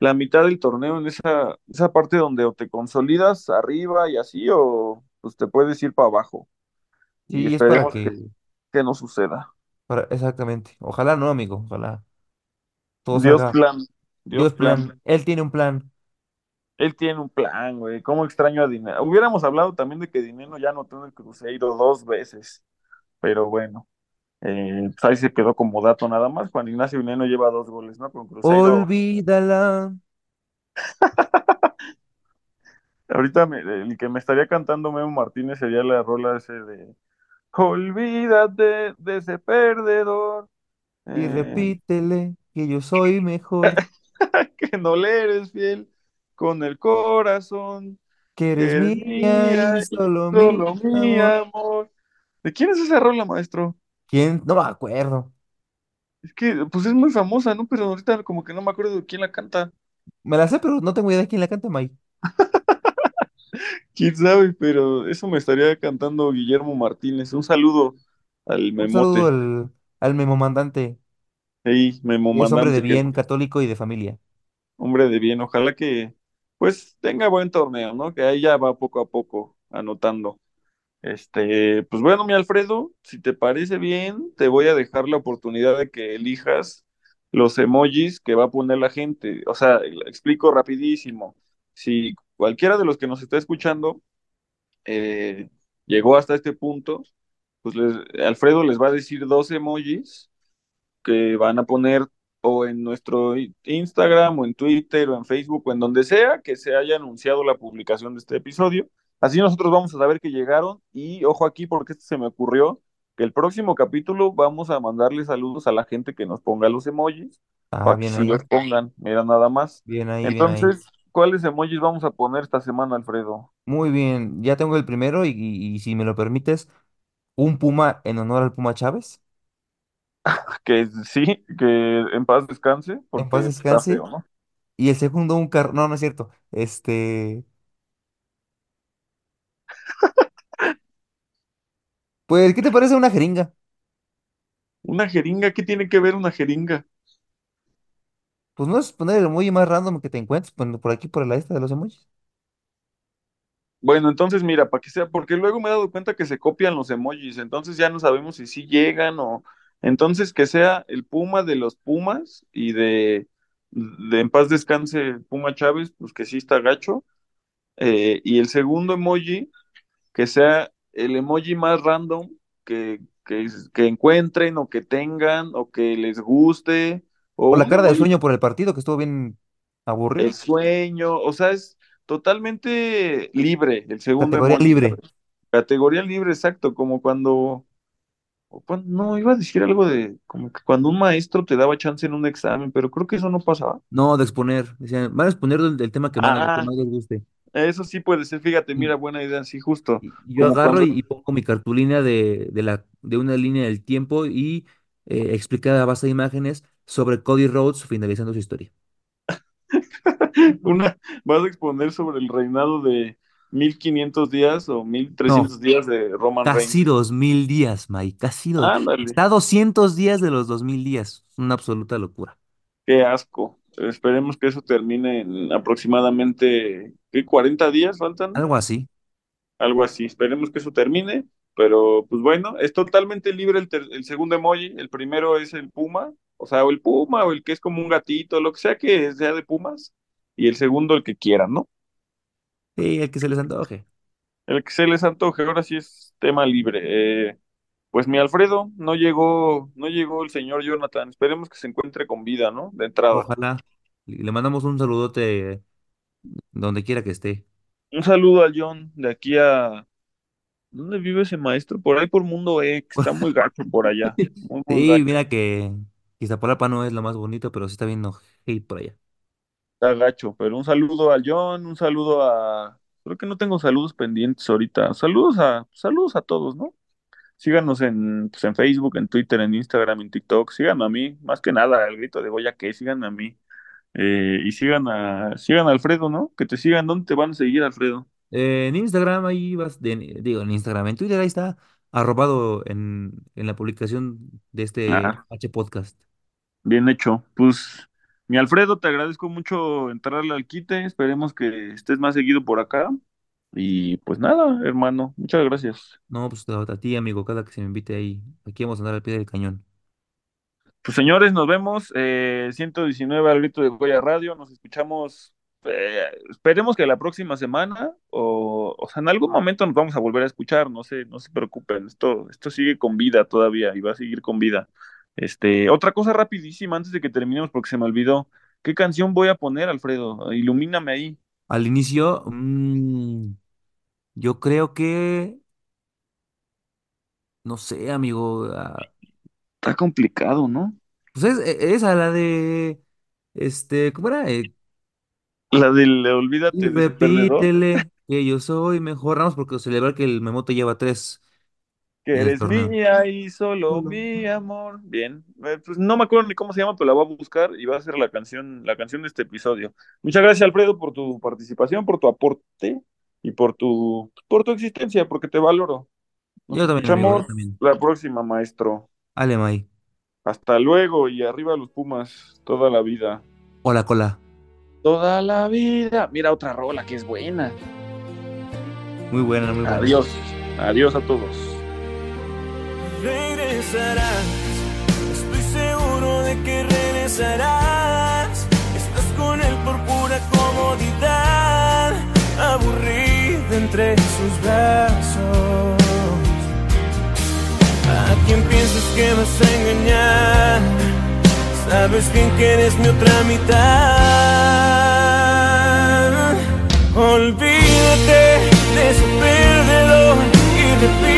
la mitad del torneo en esa, esa parte donde o te consolidas arriba y así, o pues te puedes ir para abajo, y Sí, es para esperemos que, que, que no suceda. para, exactamente. Ojalá no, amigo. Ojalá Dios plan, Dios Dios plan. plan. Él tiene un plan. Él tiene un plan, güey. ¿Cómo extraño a Dinero? Hubiéramos hablado también de que Dinero ya anotó en el Cruzeiro dos veces, pero bueno, eh, pues ahí se quedó como dato nada más. Juan Ignacio Dinero lleva dos goles, ¿no? Con Cruzeiro. Olvídala. Ahorita me- el que me estaría cantando Memo Martínez sería la rola ese de Olvídate de ese perdedor, Y eh, repítele que yo soy mejor. que no le eres fiel con el corazón, Que que eres eres mía mía y solo solo mi amor. amor. ¿De quién es esa rola, maestro? ¿Quién? No me acuerdo. Es que, pues es muy famosa, ¿no? Pero ahorita como que no me acuerdo de quién la canta. Me la sé, pero no tengo idea de quién la canta, May. Quién sabe, pero eso me estaría cantando Guillermo Martínez. Un saludo al Un saludo al, al memomandante. Hey, es hombre de que bien, católico y de familia. hombre de bien. Ojalá que, pues, tenga buen torneo, ¿no? Que ahí ya va poco a poco anotando. Este, pues bueno, mi Alfredo, si te parece bien, te voy a dejar la oportunidad de que elijas los emojis que va a poner la gente. O sea, explico rapidísimo. Si cualquiera de los que nos está escuchando eh, llegó hasta este punto, pues les- Alfredo les va a decir dos emojis que van a poner o en nuestro Instagram o en Twitter o en Facebook o en donde sea que se haya anunciado la publicación de este episodio. Así nosotros vamos a saber que llegaron y ojo aquí porque esto se me ocurrió que el próximo capítulo vamos a mandarle saludos a la gente que nos ponga los emojis Ah, para que bien los ahí. pongan, mira nada más. Bien ahí, bien ahí. Entonces, ¿cuáles emojis vamos a poner esta semana, Alfredo? Muy bien. Ya tengo el primero y, y- y si me lo permites, un puma en honor al Puma Chávez. Que sí, que en paz descanse En paz porque está descanse. feo, ¿no? Y el segundo, un carro. No, no es cierto. Este. Pues, ¿qué te parece una jeringa? Una jeringa, ¿qué tiene que ver una jeringa? Pues no es poner el emoji más random que te encuentres pon- por aquí, por la lista de los emojis. Bueno, entonces mira, para que sea, porque luego me he dado cuenta que se copian los emojis, entonces ya no sabemos si sí llegan o... Entonces que sea el Puma de los Pumas y de, de en paz descanse Puma Chávez, pues que sí está gacho. Eh, y el segundo emoji, que sea el emoji más random que, que, que encuentren o que tengan o que les guste, O o la cara de sueño por el partido, que estuvo bien, ¿Aburrido? el sueño, o sea, es totalmente libre el segundo Categoría emoji, libre. Categoría libre, exacto, como cuando, no, iba a decir algo de, como que cuando un maestro te daba chance en un examen, pero creo que eso no pasaba. No, de exponer. Decían, van a exponer del, del tema que más, que Ah, más les guste. eso sí puede ser, fíjate, mira, buena idea, sí, justo, y- yo agarro cuando, y, pongo mi cartulina de, de, la, de una línea del tiempo y eh, explicar a base de imágenes sobre Cody Rhodes finalizando su historia. una, vas a exponer sobre el reinado de 1500 días o mil No, trescientos días de Roman casi Reigns. dos mil días, Mike. Casi dos. Está a 200 días de los dos mil días. Una absoluta locura. Qué asco. Esperemos que eso termine en aproximadamente, ¿qué? ¿40 días faltan? Algo así. Algo así. Esperemos que eso termine, pero pues bueno, es totalmente libre el, ter- el segundo emoji. El primero es el puma, o sea, o el puma, o el que es como un gatito, lo que sea que sea de pumas, y el segundo el que quiera, ¿no? Sí, el que se les antoje. El que se les antoje, ahora sí es tema libre. Eh, pues mi Alfredo, no llegó, no llegó el señor Jonathan. Esperemos que se encuentre con vida, ¿no? De entrada. Ojalá. Le mandamos un saludote donde quiera que esté. Un saludo al John de aquí a... ¿Dónde vive ese maestro? Por ahí por Mundo E, que está muy gacho por allá. Muy, muy Sí, gacho. mira que Iztapalapa no es lo más bonito, pero sí está viendo por allá. Está gacho. Pero un saludo al John, un saludo a... Creo que no tengo saludos pendientes ahorita. Saludos a, saludos a todos, ¿no? Síganos en, pues, en Facebook, en Twitter, en Instagram, en TikTok. Síganme a mí, más que nada, al grito de Goya que síganme a mí. Eh, y sigan a, sigan a Alfredo, ¿no? Que te sigan. ¿Dónde te van a seguir, Alfredo? Eh, en Instagram, ahí vas, de- digo, en Instagram, en Twitter, ahí está arrobado en, en la publicación de este Ah, H podcast. bien hecho. Pues, mi Alfredo, te agradezco mucho entrarle al quite. Esperemos que estés más seguido por acá. Y pues nada, hermano, muchas gracias. No, pues a, ti, amigo, cada que se me invite ahí, aquí vamos a andar al pie del cañón. Pues señores, nos vemos. Eh, 119 al grito de Goya Radio. Nos escuchamos. eh, esperemos que la próxima semana o, o sea, en algún momento nos vamos a volver a escuchar. No se, no se preocupen. Esto, esto sigue con vida todavía y va a seguir con vida. Este, otra cosa rapidísima antes de que terminemos porque se me olvidó. ¿Qué canción voy a poner, Alfredo? Ilumíname ahí. Al inicio, mm, yo creo que, no sé, amigo, ah, Está complicado, ¿no? pues es, e- esa, la de, este, ¿cómo era? Eh, La del y Olvídate de ese perdedor. repítele que yo soy mejor, vamos, porque celebrar que el Memote lleva tres Que eres mía y solo mi amor. Bien, eh, pues no me acuerdo ni cómo se llama, pero la voy a buscar y va a ser la canción, la canción de este episodio. Muchas gracias, Alfredo, por tu participación, por tu aporte y por tu, por tu existencia, porque te valoro. Nos Yo también, amigo, yo también. la próxima, maestro. Ale, May. Hasta luego y arriba los Pumas, toda la vida. Hola, cola. Toda la vida. Mira otra rola que es buena. Muy buena, muy buena. Adiós. Adiós a todos. Regresarás, estoy seguro de que regresarás. Estás con él por pura comodidad, aburrida entre sus brazos. ¿A quién piensas que vas a engañar? Sabes bien que eres mi otra mitad. Olvídate de ese perdedor y repítele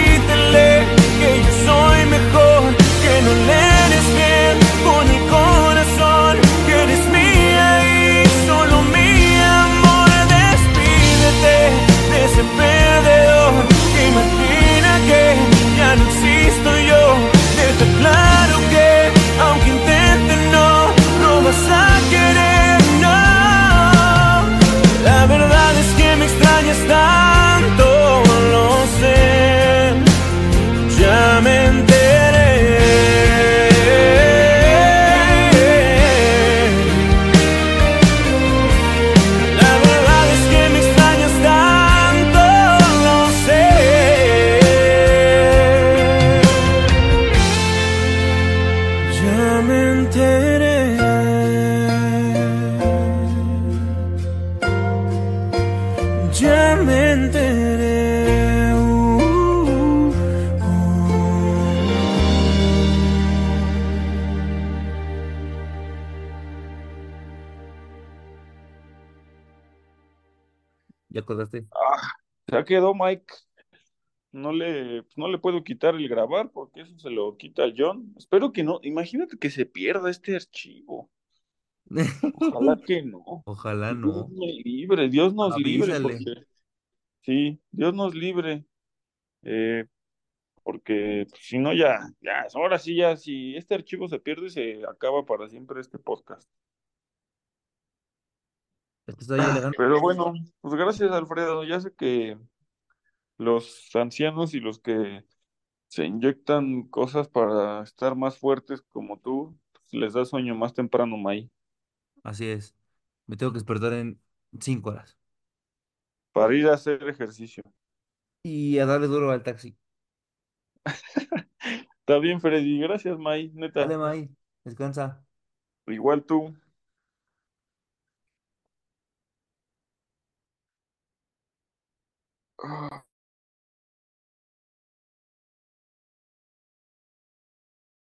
ya quedó Mike. No le, pues no le puedo quitar el grabar porque eso se lo quita John. Espero que no. Imagínate que se pierda este archivo. Ojalá que no. Ojalá Dios no. me libre, Dios nos libre, porque sí, Dios nos libre. Eh, porque pues, si no, ya, ya, ahora sí, ya, si este archivo se pierde, se acaba para siempre este podcast. Estoy. Pero bueno, pues gracias, Alfredo. Ya sé que los ancianos y los que se inyectan cosas para estar más fuertes como tú, pues, les da sueño más temprano, May, Así es. Me tengo que despertar en cinco horas. para ir a hacer ejercicio. Y a darle duro al taxi. Está bien, Freddy. Gracias, May, Dale, neta. May. Descansa. Igual tú. Ah.